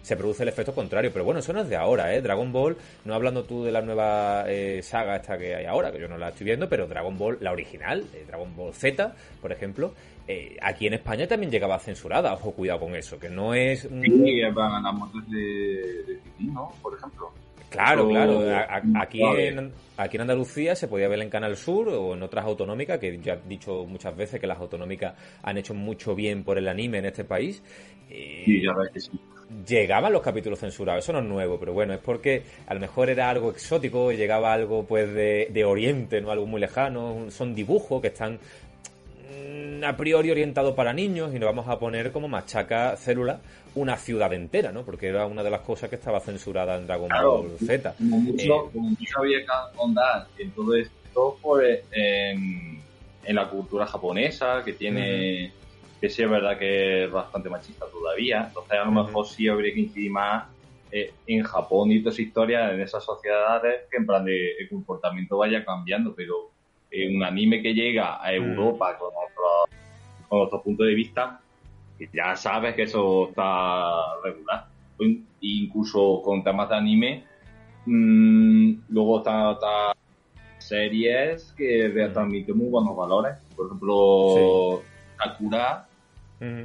se produce el efecto contrario. Pero bueno, eso no es de ahora, ¿eh? Dragon Ball, no hablando tú de la nueva saga esta que hay ahora, que yo no la estoy viendo, pero Dragon Ball, la original, Dragon Ball Z, por ejemplo, eh, aquí en España también llegaba censurada, ojo, cuidado con eso, que no es... un- Sí, van las motos de, de Tití, ¿no? Por ejemplo. Claro, claro. A- a- Aquí Vale. en, aquí en Andalucía se podía ver en Canal Sur o en otras autonómicas, que ya he dicho muchas veces que las autonómicas han hecho mucho bien por el anime en este país. Eh, Sí, ya ves que sí. llegaban los capítulos censurados, eso no es nuevo, pero bueno, es porque a lo mejor era algo exótico, y llegaba algo pues de, de Oriente, no algo muy lejano, son dibujos que están a priori orientados para niños y nos vamos a poner como machaca célula una ciudad entera, ¿no? Porque era una de las cosas que estaba censurada en Dragon Claro, Ball Z. Como mucho, Eh, como mucho había que ahondar en todo esto, pues en, en la cultura japonesa, que tiene, que sí es verdad que es bastante machista todavía. Entonces, a lo mejor sí habría que incidir más eh, en Japón y toda esa historia, en esas sociedades, que en plan de el comportamiento vaya cambiando, pero un anime que llega a Europa con otro, con otro punto de vista, ya sabes que eso está regular. In- Incluso con temas de anime, mm, luego está, está series que transmiten muy buenos valores. Por ejemplo, Sakura,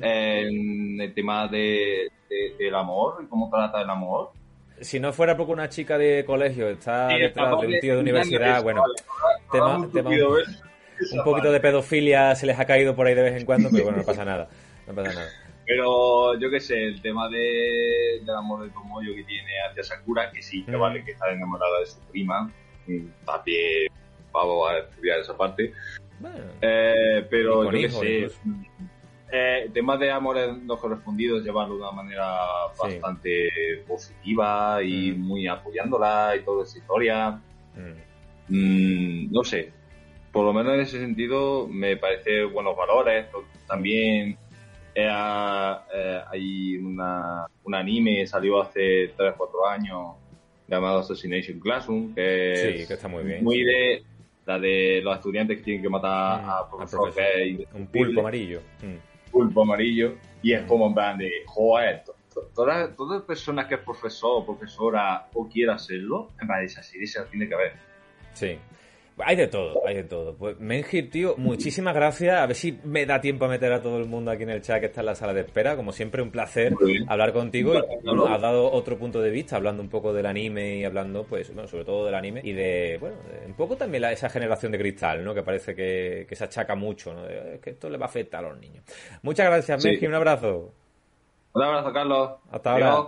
en el tema de, de- del amor y cómo trata el amor. Si no fuera porque una chica de colegio está Sí, detrás de un tío de universidad, bueno, un poquito de pedofilia se les ha caído por ahí de vez en cuando, pero bueno, no pasa nada. No pasa nada. Pero yo qué sé, el tema de, del amor de Tomoyo que tiene hacia Sakura, que sí, que Mm. vale, que está enamorada de su prima, también vamos a estudiar esa parte. Bueno, Eh, pero yo qué sé, eh, el tema de amores no correspondidos, llevarlo de una manera Sí. bastante positiva y Mm. muy apoyándola y toda esa historia. mm, Mm, no sé, por lo menos en ese sentido me parece buenos valores. También eh, eh, hay una, un anime, salió hace 3-4 años, llamado Assassination Classroom, que Sí, es que está muy bien. muy de la de los estudiantes que tienen que matar Mm, a profesor profesor. un pulpo amarillo. Mm. pulpo amarillo, y es Mm. como en plan de, joder, to- to- todas todas personas que es profesor o profesora o quiera serlo, en plan, esa serie se tiene que ver. Sí. Hay de todo, hay de todo. Pues Mengir, tío, muchísimas gracias. A ver si me da tiempo a meter a todo el mundo aquí en el chat que está en la sala de espera. Como siempre, un placer hablar contigo. Has dado otro punto de vista, hablando un poco del anime y hablando, pues, bueno, sobre todo del anime y de, bueno, de un poco también la- esa generación de cristal, ¿no? Que parece que, que se achaca mucho, ¿no? De, Es que esto le va a afectar a los niños. Muchas gracias, Sí. Mengir, un abrazo. Un abrazo, Carlos. Hasta ahora. Adiós.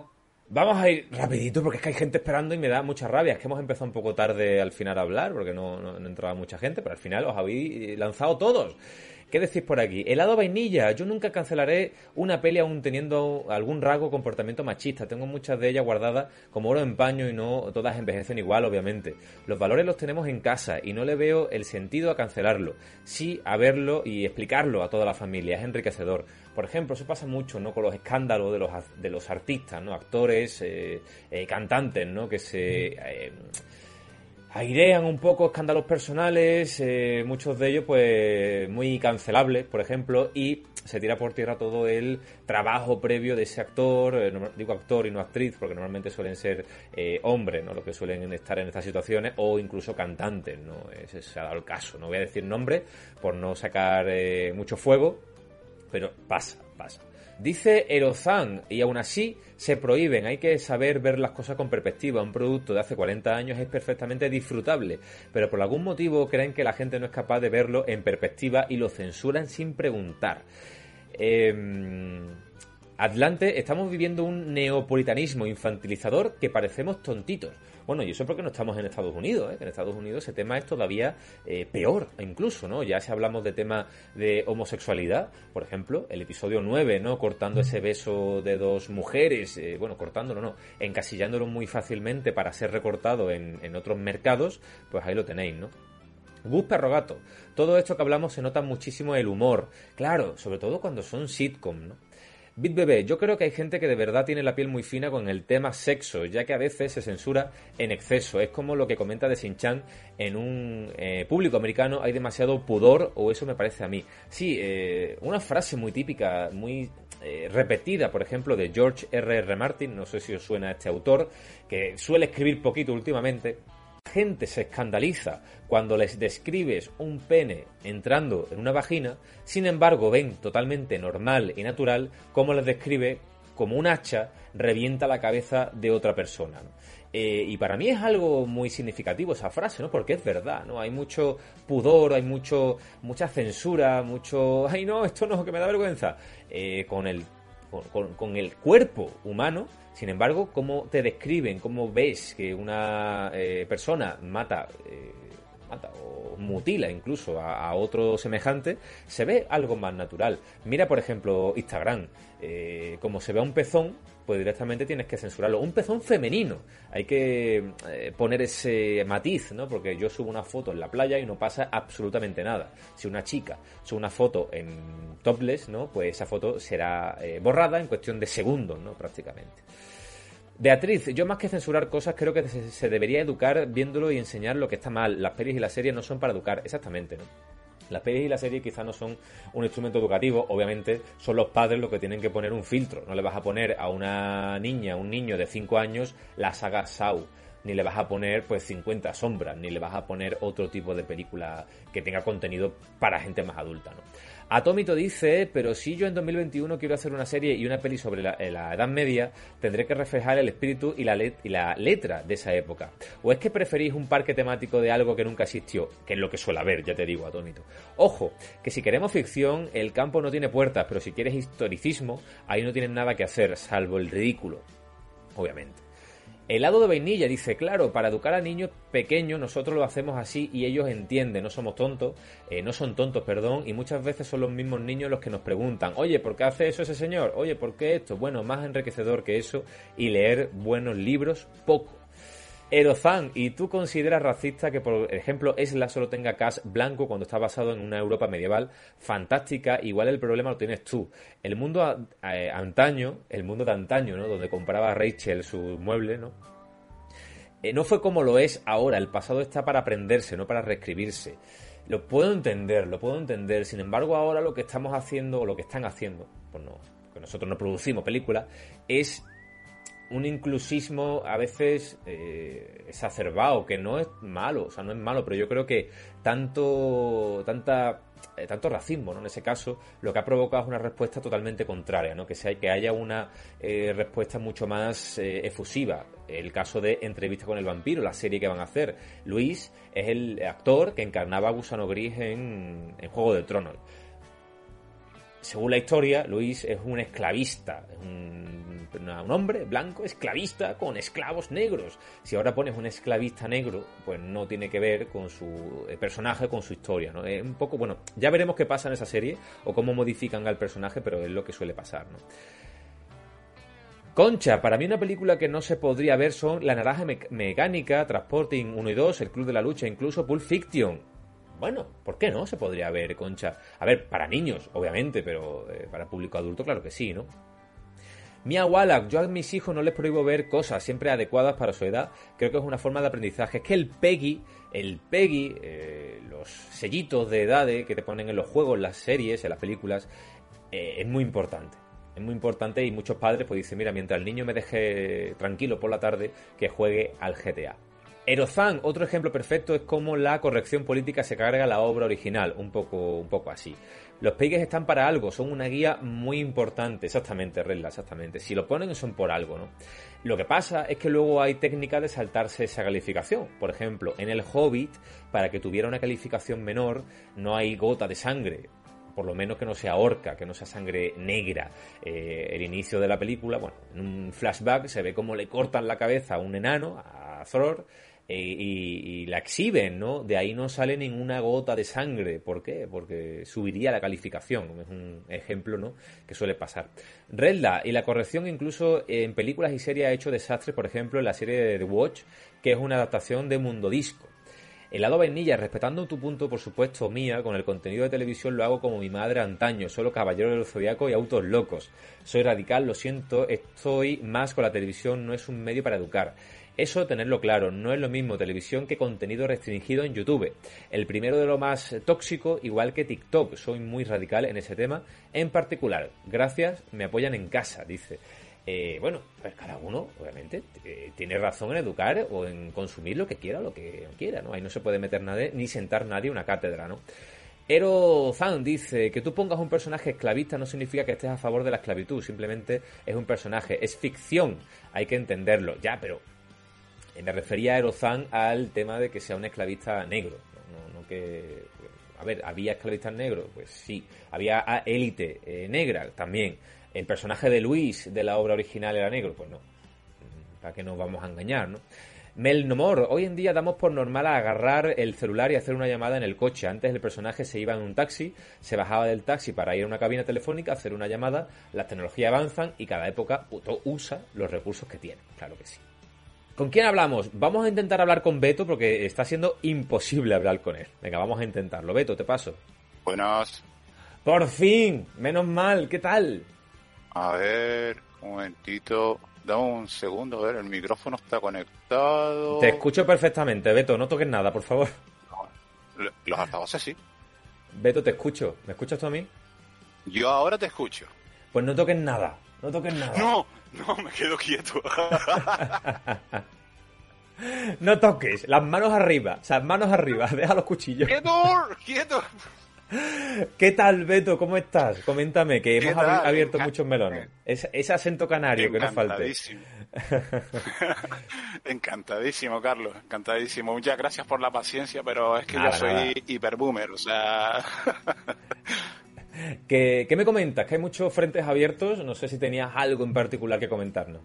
Vamos a ir rapidito porque es que hay gente esperando y me da mucha rabia. Es que hemos empezado un poco tarde al final a hablar porque no, no, no entraba mucha gente, pero al final os habéis lanzado todos. ¿Qué decís por aquí? Helado vainilla. Yo nunca cancelaré una peli aún teniendo algún rasgo comportamiento machista. Tengo muchas de ellas guardadas como oro en paño y no todas envejecen igual, obviamente. Los valores los tenemos en casa y no le veo el sentido a cancelarlo. Sí a verlo y explicarlo a toda la familia. Es enriquecedor. Por ejemplo, eso pasa mucho, ¿no? Con los escándalos de los, de los artistas, ¿no? Actores, eh, eh, cantantes, ¿no? Que se... eh, airean un poco escándalos personales, eh, muchos de ellos pues muy cancelables, por ejemplo, y se tira por tierra todo el trabajo previo de ese actor, eh, norma- digo actor y no actriz, porque normalmente suelen ser eh, hombres, ¿no? Los que suelen estar en estas situaciones, o incluso cantantes, ¿no? Ese se ha dado el caso, no voy a decir nombre por no sacar eh, mucho fuego, pero pasa, pasa. Dice Erozan, y aún así se prohíben, hay que saber ver las cosas con perspectiva. Un producto de hace 40 años es perfectamente disfrutable, pero por algún motivo creen que la gente no es capaz de verlo en perspectiva y lo censuran sin preguntar. Eh, Atlante, estamos viviendo un neopolitanismo infantilizador que parecemos tontitos. Bueno, y eso porque no estamos en Estados Unidos, ¿eh? que en Estados Unidos ese tema es todavía eh, peor, incluso, ¿no? Ya si hablamos de tema de homosexualidad, por ejemplo, el episodio 9, ¿no? Cortando ese beso de dos mujeres, eh, bueno, cortándolo no, encasillándolo muy fácilmente para ser recortado en, otros mercados, pues ahí lo tenéis, ¿no? Gus Perrogato. Todo esto que hablamos se nota muchísimo el humor. Claro, sobre todo cuando son sitcom, ¿no? Bit Bebé, yo creo que hay gente que de verdad tiene la piel muy fina con el tema sexo, ya que a veces se censura en exceso. Es como lo que comenta de Shin-Chan en un eh, público americano hay demasiado pudor, o eso me parece a mí. Sí, eh, una frase muy típica, muy eh, repetida, por ejemplo, de George R. R. Martin, no sé si os suena este autor, que suele escribir poquito últimamente, la gente se escandaliza cuando les describes un pene entrando en una vagina, sin embargo ven totalmente normal y natural cómo les describe como un hacha revienta la cabeza de otra persona. Eh, y para mí es algo muy significativo esa frase, ¿no? Porque es verdad, ¿no? Hay mucho pudor, hay mucho, mucha censura, mucho... ¡Ay, no! Esto no, que me da vergüenza. Eh, con el con, el cuerpo humano, sin embargo, cómo te describen, cómo ves que una eh, persona mata, eh, mata o mutila incluso a, a otro semejante, se ve algo más natural. Mira, por ejemplo, Instagram, eh, como se ve a un pezón, pues directamente tienes que censurarlo. Un pezón femenino, hay que eh, poner ese matiz, ¿no? Porque yo subo una foto en la playa y no pasa absolutamente nada. Si una chica sube una foto en topless, ¿no? Pues esa foto será eh, borrada en cuestión de segundos, ¿no? Prácticamente. Beatriz, yo más que censurar cosas, creo que se, se debería educar viéndolo y enseñar lo que está mal. Las pelis y las series no son para educar, exactamente, ¿no? Las pelis y las series quizás no son un instrumento educativo, obviamente son los padres los que tienen que poner un filtro. No le vas a poner a una niña, un niño de 5 años, la saga Saw ni le vas a poner pues 50 sombras, ni le vas a poner otro tipo de película que tenga contenido para gente más adulta, ¿no? Atómito dice, pero si yo en 2021 quiero hacer una serie y una peli sobre la, la Edad Media, tendré que reflejar el espíritu y la, letra de esa época. ¿O es que preferís un parque temático de algo que nunca existió? Que es lo que suele haber, ya te digo, Atómito. Ojo, que si queremos ficción, el campo no tiene puertas, pero si quieres historicismo, ahí no tienen nada que hacer, salvo el ridículo. Obviamente. Helado de vainilla dice, claro, para educar a niños pequeños nosotros lo hacemos así y ellos entienden, no somos tontos, eh, no son tontos, perdón, y muchas veces son los mismos niños los que nos preguntan, oye, ¿por qué hace eso ese señor? Oye, ¿por qué esto? Bueno, más enriquecedor que eso y leer buenos libros, poco. Erozan, ¿y tú consideras racista que, por ejemplo, Esla solo tenga cast blanco cuando está basado en una Europa medieval fantástica? Igual el problema lo tienes tú. El mundo antaño, el mundo de antaño, ¿no? Donde compraba Rachel sus muebles, ¿no? Eh, no fue como lo es ahora. El pasado está para aprenderse, no para reescribirse. Lo puedo entender, lo puedo entender. Sin embargo, ahora lo que estamos haciendo, o lo que están haciendo, pues no, que nosotros no producimos películas, es un inclusismo a veces eh, exacerbado, que no es malo, o sea, no es malo, pero yo creo que tanto, tanta, eh, tanto racismo, ¿no? En ese caso, lo que ha provocado es una respuesta totalmente contraria, ¿no? Que, sea, que haya una eh, respuesta mucho más eh, efusiva. El caso de Entrevista con el vampiro, la serie que van a hacer. Luis es el actor que encarnaba a Gusano Gris en, en Juego de Tronos según la historia, Luis es un esclavista, es un, un hombre blanco esclavista con esclavos negros. Si ahora pones un esclavista negro, pues no tiene que ver con su eh, personaje, con su historia, ¿no? Es un poco, bueno, ya veremos qué pasa en esa serie o cómo modifican al personaje, pero es lo que suele pasar. Concha, para mí una película que no se podría ver son La Naranja Mec- Mecánica, Transporting 1 y 2, El Club de la Lucha, incluso Pulp Fiction. Bueno, ¿por qué no se podría ver, Concha? A ver, para niños, obviamente, pero eh, para público adulto, claro que sí, ¿no? Mia Wallach, yo a mis hijos no les prohíbo ver cosas siempre adecuadas para su edad. Creo que es una forma de aprendizaje. Es que el PEGI, el PEGI, eh, los sellitos de edades que te ponen en los juegos, en las series, en las películas, eh, es muy importante. Es muy importante y muchos padres pues dicen, mira, mientras el niño me deje tranquilo por la tarde, que juegue al GTA. Erozan, otro ejemplo perfecto es cómo la corrección política se carga la obra original, un poco, un poco así. Los pegues están para algo, son una guía muy importante, exactamente, Redla, exactamente. Si lo ponen son por algo, ¿no? Lo que pasa es que luego hay técnicas de saltarse esa calificación. Por ejemplo, en el Hobbit, para que tuviera una calificación menor, no hay gota de sangre por lo menos que no sea orca, que no sea sangre negra. Eh, el inicio de la película, bueno, en un flashback se ve cómo le cortan la cabeza a un enano, a Thror, eh, y, y la exhiben, ¿no? De ahí no sale ninguna gota de sangre. ¿Por qué? Porque subiría la calificación. Es un ejemplo, ¿no? Que suele pasar. Redla, y la corrección incluso en películas y series ha hecho desastres, por ejemplo, en la serie de The Watch, que es una adaptación de Mundo Disco. Helado vainilla, respetando tu punto, por supuesto, mía, con el contenido de televisión lo hago como mi madre antaño, solo Caballero del Zodiaco y Autos Locos. Soy radical, lo siento, estoy más con la televisión, no es un medio para educar. Eso tenerlo claro, no es lo mismo televisión que contenido restringido en YouTube. El primero de lo más tóxico, igual que TikTok. Soy muy radical en ese tema en particular. Gracias, me apoyan en casa, dice. Eh, bueno, pues cada uno, obviamente, eh, tiene razón en educar o en consumir lo que quiera lo que quiera, ¿no? Ahí no se puede meter nadie, ni sentar nadie una cátedra, ¿no? Ero Zan dice que tú pongas un personaje esclavista no significa que estés a favor de la esclavitud, simplemente es un personaje, es ficción, hay que entenderlo. Ya, pero me refería a Erozan al tema de que sea un esclavista negro, no, no que... A ver, ¿había esclavistas negros? Pues sí. ¿Había élite eh, negra? También. ¿El personaje de Luis de la obra original era negro? Pues no. ¿Para qué nos vamos a engañar, no? Mel Nomor, hoy en día damos por normal a agarrar el celular y hacer una llamada en el coche. Antes el personaje se iba en un taxi, se bajaba del taxi para ir a una cabina telefónica, hacer una llamada, las tecnologías avanzan y cada época usa los recursos que tiene. Claro que sí. ¿Con quién hablamos? Vamos a intentar hablar con Beto porque está siendo imposible hablar con él. Venga, vamos a intentarlo. Beto, te paso. Buenas. Por fin, menos mal, ¿qué tal? A ver, un momentito. Dame un segundo, a ver, el micrófono está conectado. Te escucho perfectamente, Beto, no toques nada, por favor. Los altavoces sí. Beto, te escucho. ¿Me escuchas tú a mí? Yo ahora te escucho. Pues no toques nada, no toques nada. No, no, me quedo quieto. No toques, las manos arriba, o sea, manos arriba, deja los cuchillos. ¡Quieto! ¡Quieto! ¿Qué tal, Beto? ¿Cómo estás? Coméntame, que ¿Qué hemos tal? abierto muchos melones. Es- ese acento canario que nos falte. Encantadísimo. Encantadísimo, Carlos. Encantadísimo. Muchas gracias por la paciencia, pero es que Nada, yo soy hiperboomer, o sea... ¿Qué, qué me comentas? Que hay muchos frentes abiertos. No sé si tenías algo en particular que comentarnos.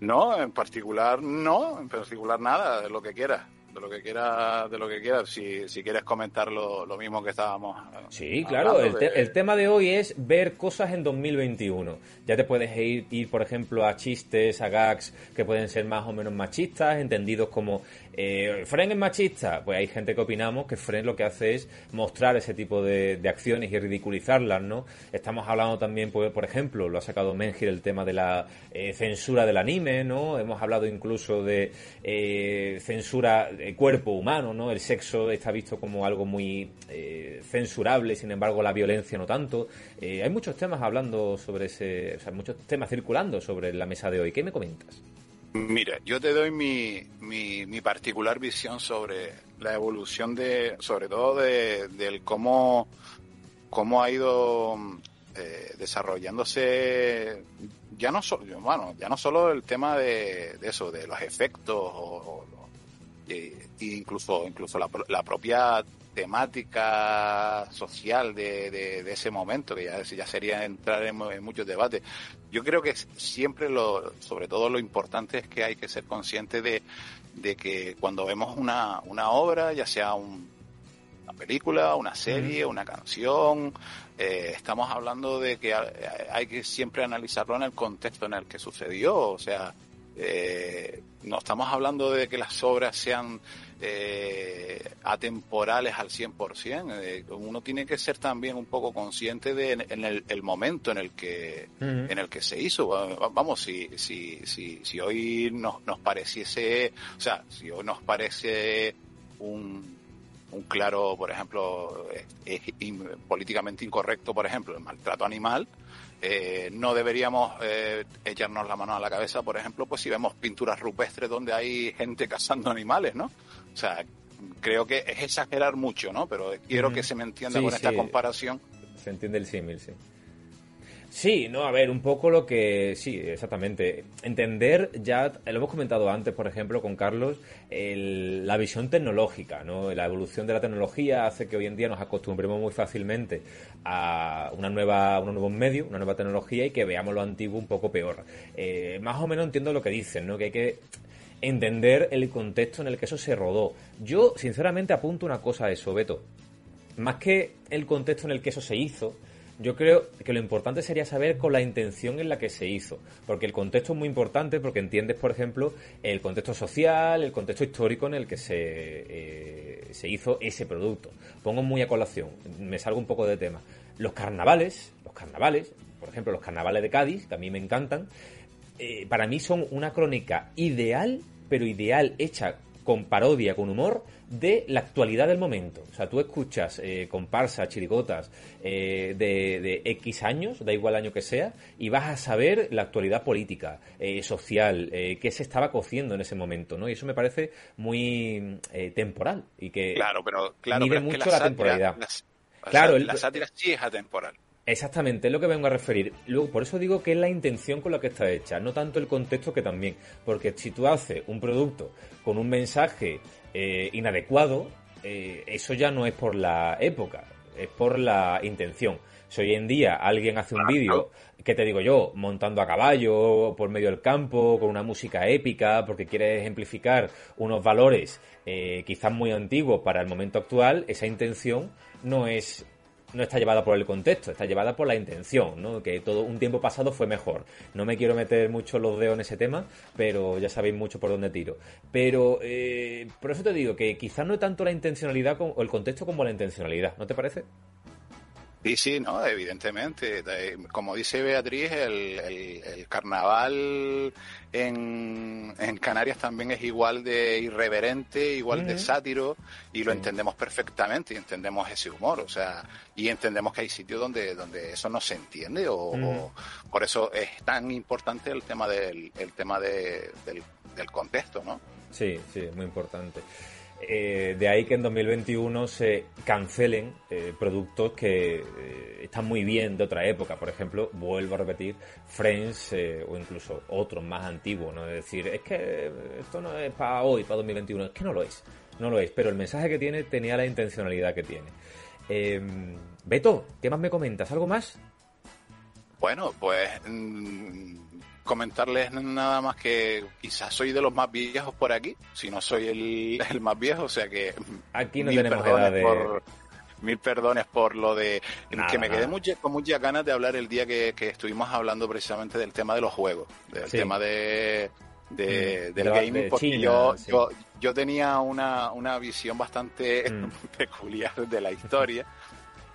No, en particular no, en particular nada, de lo que quieras, de lo que quieras, de lo que quieras. Si, si quieres comentar lo, lo mismo que estábamos. eh, Sí, claro. El, de- te- el tema de hoy es ver cosas en 2021. Ya te puedes ir, ir, por ejemplo, a chistes, a gags que pueden ser más o menos machistas, entendidos como eh, Fren es machista. Pues hay gente que opinamos que Fren lo que hace es mostrar ese tipo de, acciones y ridiculizarlas, ¿no? Estamos hablando también, pues, por ejemplo, lo ha sacado Mengir el tema de la eh, censura del anime, ¿no? Hemos hablado incluso de eh, censura de cuerpo humano, ¿no? El sexo está visto como algo muy eh, censurable, sin embargo la violencia no tanto. Hay muchos temas hablando sobre ese, o sea, muchos temas circulando sobre la mesa de hoy. ¿Qué me comentas? Mira, yo te doy mi, mi, particular visión sobre la evolución de, sobre todo de, del cómo, cómo ha ido eh, desarrollándose ya no solo, bueno, ya no solo el tema de, de eso, de los efectos o, y incluso, incluso la propia temática social de, de- de ese momento, que ya, ya sería entrar en, mu- en muchos debates. Yo creo que siempre lo, sobre todo lo importante es que hay que ser consciente de, de que cuando vemos una, una obra, ya sea un- una película, una serie, una canción, eh, estamos hablando de que hay, hay que siempre analizarlo en el contexto en el que sucedió, o sea, eh, no estamos hablando de que las obras sean eh, atemporales al 100%. eh, uno tiene que ser también un poco consciente de en el, el momento en el que en el que se hizo. Va- Vamos, si, si, si, si hoy nos, nos pareciese, o sea, si hoy nos parece un, un claro, por ejemplo, es, es in- políticamente incorrecto, por ejemplo, el maltrato animal, eh, no deberíamos eh, echarnos la mano a la cabeza, por ejemplo, pues si vemos pinturas rupestres donde hay gente cazando animales, ¿no? O sea, creo que es exagerar mucho, ¿no? Pero quiero que se me entienda Sí, con esta comparación. Se entiende el símil, sí. Sí, no, a ver, un poco lo que. Sí, exactamente. Entender, ya lo hemos comentado antes, por ejemplo, con Carlos, el- la visión tecnológica, ¿no? La evolución de la tecnología hace que hoy en día nos acostumbremos muy fácilmente a una nueva, unos nuevos medios, una nueva tecnología y que veamos lo antiguo un poco peor. Eh, más o menos entiendo lo que dicen, ¿no? Que hay que entender el contexto en el que eso se rodó. Yo, sinceramente, apunto una cosa a eso, Beto más que el contexto en el que eso se hizo, yo creo que lo importante sería saber con la intención en la que se hizo. Porque el contexto es muy importante porque entiendes, por ejemplo, el contexto social, el contexto histórico en el que se, eh, se hizo ese producto. Pongo muy a colación, me salgo un poco de tema. Los carnavales, los carnavales, por ejemplo, los carnavales de Cádiz, que a mí me encantan, eh, para mí son una crónica ideal, pero ideal hecha con parodia, con humor, de la actualidad del momento. O sea, tú escuchas eh, comparsas, chirigotas eh, de, de X años, da igual año que sea, y vas a saber la actualidad política, eh, social, eh, qué se estaba cociendo en ese momento, ¿no? Y eso me parece muy eh, temporal y que Claro, pero claro, mide pero es que mucho la la sátira- temporalidad. la Claro, el- la sátira sí es atemporal. Exactamente, es lo que vengo a referir. Luego, por eso digo que es la intención con la que está hecha, no tanto el contexto que también. Porque si tú haces un producto con un mensaje eh, inadecuado, eh, eso ya no es por la época, es por la intención. Si hoy en día alguien hace un vídeo, que te digo yo, montando a caballo, por medio del campo, con una música épica, porque quiere ejemplificar unos valores eh, quizás muy antiguos para el momento actual, esa intención no es no está llevada por el contexto, está llevada por la intención, ¿no? Que todo un tiempo pasado fue mejor. No me quiero meter mucho los dedos en ese tema, pero ya sabéis mucho por dónde tiro. Pero eh, por eso te digo que quizás no tanto la intencionalidad o el contexto como la intencionalidad, ¿no te parece? Sí, sí, no, evidentemente. Como dice Beatriz, el, el- el carnaval en, en Canarias también es igual de irreverente, igual de sátiro, y lo Sí. entendemos perfectamente, y entendemos ese humor, o sea, y entendemos que hay sitios donde, donde eso no se entiende, o, por eso es tan importante el tema del, el tema de- del, del contexto, ¿no? Sí, sí, muy importante. Eh, de ahí que en 2021 se cancelen eh, productos que eh, están muy bien de otra época. Por ejemplo, vuelvo a repetir, Friends o incluso otros más antiguos. ¿no? Es decir, es que esto no es para hoy, para 2021. Es que no lo es. No lo es. Pero el mensaje que tiene tenía la intencionalidad que tiene. Eh, Beto, ¿qué más me comentas? ¿Algo más? Bueno, pues mm, comentarles nada más que quizás soy de los más viejos por aquí, si no soy el, el más viejo, o sea que Aquí no tenemos edad de... por mil perdones por lo de Nada, que me quedé mucha- con muchas ganas de hablar el día que, que estuvimos hablando precisamente del tema de los juegos, del Sí. tema de, de- Mm, del gaming, de porque China, yo, sí. yo, yo tenía una, una visión bastante Mm. peculiar de la historia,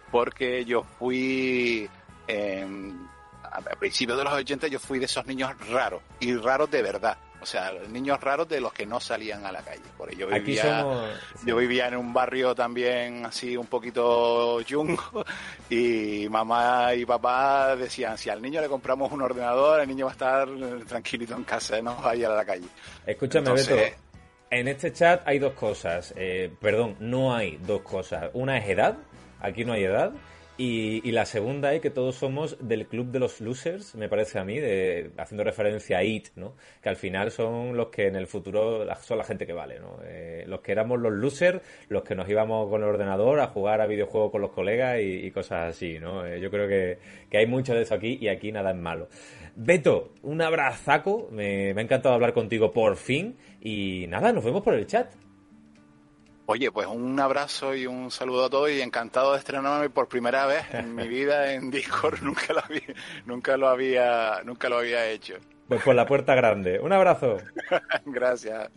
porque yo fui en- a a principios de los 80 yo fui de esos niños raros, y raros de verdad. O sea, niños raros de los que no salían a la calle. Por ello vivía, somos... yo vivía en un barrio también así un poquito chungo y mamá y papá decían, si al niño le compramos un ordenador, el niño va a estar tranquilito en casa, no va a ir a la calle. Escúchame, Entonces- Beto. En este chat hay dos cosas. Eh, perdón, no hay dos cosas. Una es edad. Aquí no hay edad. Y, la segunda es que todos somos del club de los losers, me parece a mí, de, haciendo referencia a IT, ¿no? Que al final son los que en el futuro son la gente que vale, ¿no? Eh, los que éramos los losers, los que nos íbamos con el ordenador a jugar a videojuegos con los colegas y, cosas así, ¿no? Eh, yo creo que, que hay mucho de eso aquí y aquí nada es malo. Beto, un abrazaco, me, me ha encantado hablar contigo por fin y nada, nos vemos por el chat. Oye, pues un abrazo y un saludo a todos y encantado de estrenarme por primera vez en mi vida en Discord. Nunca lo había, nunca lo había, nunca lo había hecho. Pues por la puerta grande. Un abrazo. Gracias.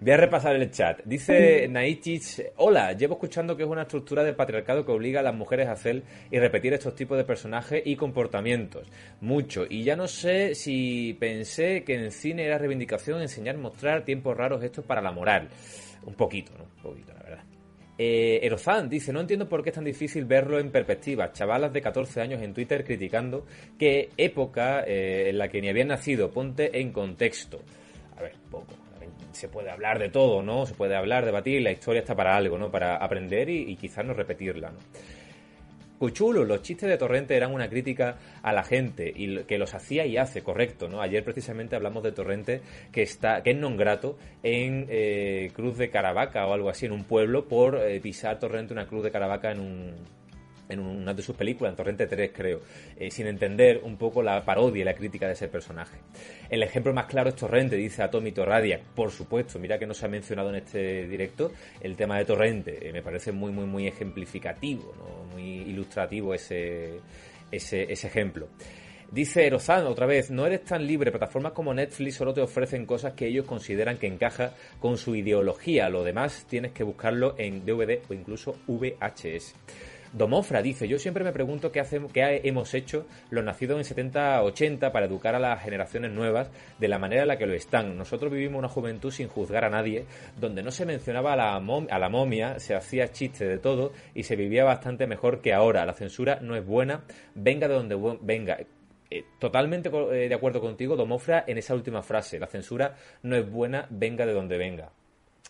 Voy a repasar el chat. Dice Naichich, hola, llevo escuchando que es una estructura de patriarcado que obliga a las mujeres a hacer y repetir estos tipos de personajes y comportamientos. Mucho. Y ya no sé si pensé que en cine era reivindicación enseñar, mostrar tiempos raros estos para la moral. Un poquito, ¿no? Un poquito, la verdad. Eh, Erozan dice, no entiendo por qué es tan difícil verlo en perspectiva. Chavalas de 14 años en Twitter criticando qué época eh, en la que ni habían nacido. Ponte en contexto. A ver, poco. Se puede hablar de todo, ¿no? Se puede hablar, debatir. La historia está para algo, ¿no? Para aprender y, y quizás no repetirla, ¿no? Cuchulo, los chistes de Torrente eran una crítica a la gente y que los hacía y hace, correcto, ¿no? Ayer precisamente hablamos de Torrente que está, que es non grato en eh, Cruz de Caravaca o algo así, en un pueblo, por eh, pisar Torrente una cruz de Caravaca en un en una de sus películas, en Torrente 3 creo, eh, sin entender un poco la parodia y la crítica de ese personaje. El ejemplo más claro es Torrente, dice Atomi Torradiac, por supuesto, mira que no se ha mencionado en este directo el tema de Torrente, eh, me parece muy, muy, muy ejemplificativo, muy ilustrativo ese, ese, ese ejemplo. Dice Erozano otra vez, no eres tan libre, plataformas como Netflix solo te ofrecen cosas que ellos consideran que encaja con su ideología, lo demás tienes que buscarlo en DVD o incluso VHS. Domofra dice, yo siempre me pregunto qué, hacemos, qué hemos hecho los nacidos en 70-80 para educar a las generaciones nuevas de la manera en la que lo están. Nosotros vivimos una juventud sin juzgar a nadie, donde no se mencionaba a la, mom- a la momia, se hacía chiste de todo y se vivía bastante mejor que ahora. La censura no es buena, venga de donde venga. Eh, totalmente eh, de acuerdo contigo, Domofra, en esa última frase. La censura no es buena, venga de donde venga.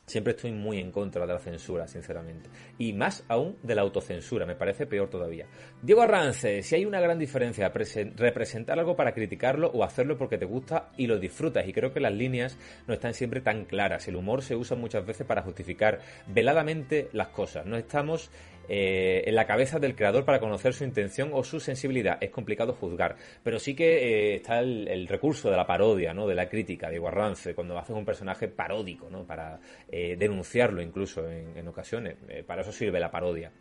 Siempre estoy muy en contra de la censura, sinceramente. Y más aún de la autocensura, me parece peor todavía. Diego Arrance, si hay una gran diferencia, presen- representar algo para criticarlo o hacerlo porque te gusta y lo disfrutas. Y creo que las líneas no están siempre tan claras. El humor se usa muchas veces para justificar veladamente las cosas. No estamos eh, en la cabeza del creador para conocer su intención o su sensibilidad. Es complicado juzgar. Pero sí que eh, está el, recurso de la parodia, ¿no? De la crítica, de Arrance, cuando haces un personaje paródico, ¿no? Para eh, denunciarlo incluso en, ocasiones. Eh, para eso sirve la parodia.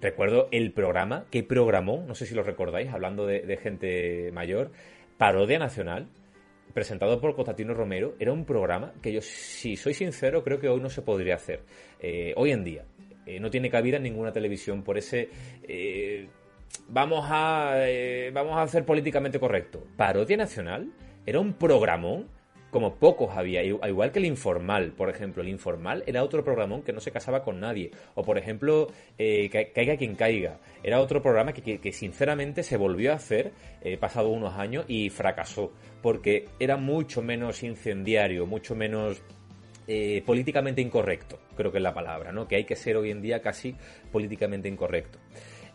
Recuerdo el programa que programó, no sé si lo recordáis, hablando de, de gente mayor, Parodia Nacional, presentado por Constantino Romero, era un programa que yo, si soy sincero, creo que hoy no se podría hacer. Eh, hoy en día. Eh, no tiene cabida en ninguna televisión por ese eh, vamos a, eh, vamos a ser políticamente correcto. Parodia Nacional era un programón como pocos había, igual que el Informal, por ejemplo. El Informal era otro programón que no se casaba con nadie. O, por ejemplo, Ca- Caiga quien caiga. Era otro programa que, sinceramente se volvió a hacer pasado unos años y fracasó. Porque era mucho menos incendiario, mucho menos eh, políticamente incorrecto, creo que es la palabra, ¿no? Que hay que ser hoy en día casi políticamente incorrecto.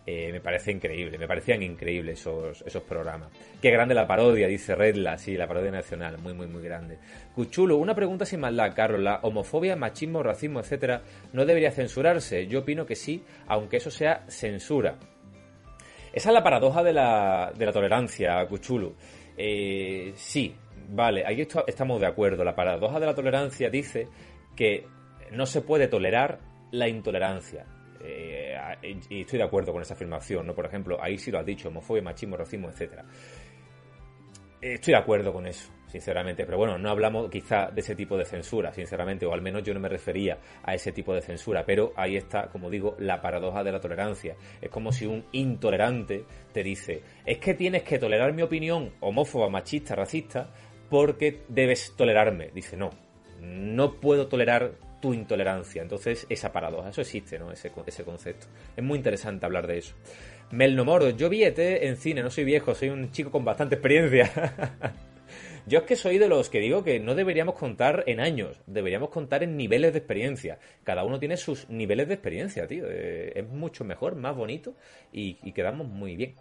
Eh, me parece increíble, me parecían increíbles esos, esos programas. Qué grande la parodia, dice Redla, sí, la parodia nacional, muy, muy, muy grande. Cuchulo, una pregunta sin maldad, Carlos. ¿La homofobia, machismo, racismo, etcétera, no debería censurarse? Yo opino que sí, aunque eso sea censura. Esa es la paradoja de la, de la tolerancia, Cuchulo. Eh, sí, vale, ahí estamos de acuerdo. La paradoja de la tolerancia dice que no se puede tolerar la intolerancia. Eh, y estoy de acuerdo con esa afirmación, ¿no? Por ejemplo, ahí sí lo has dicho, homofobia, machismo, racismo, etcétera. Estoy de acuerdo con eso, sinceramente, pero bueno, no hablamos quizá de ese tipo de censura, sinceramente, o al menos yo no me refería a ese tipo de censura, pero ahí está, como digo, la paradoja de la tolerancia. Es como si un intolerante te dice, es que tienes que tolerar mi opinión homófoba, machista, racista, porque debes tolerarme. Dice, no, no puedo tolerar tu intolerancia. Entonces, esa paradoja, eso existe, ¿no? Ese, co- ese concepto. Es muy interesante hablar de eso. Melnomoro, yo vi ET en cine, no soy viejo, soy un chico con bastante experiencia. Yo es que soy de los que digo que no deberíamos contar en años, deberíamos contar en niveles de experiencia. Cada uno tiene sus niveles de experiencia, tío. Eh, es mucho mejor, más bonito y quedamos muy bien.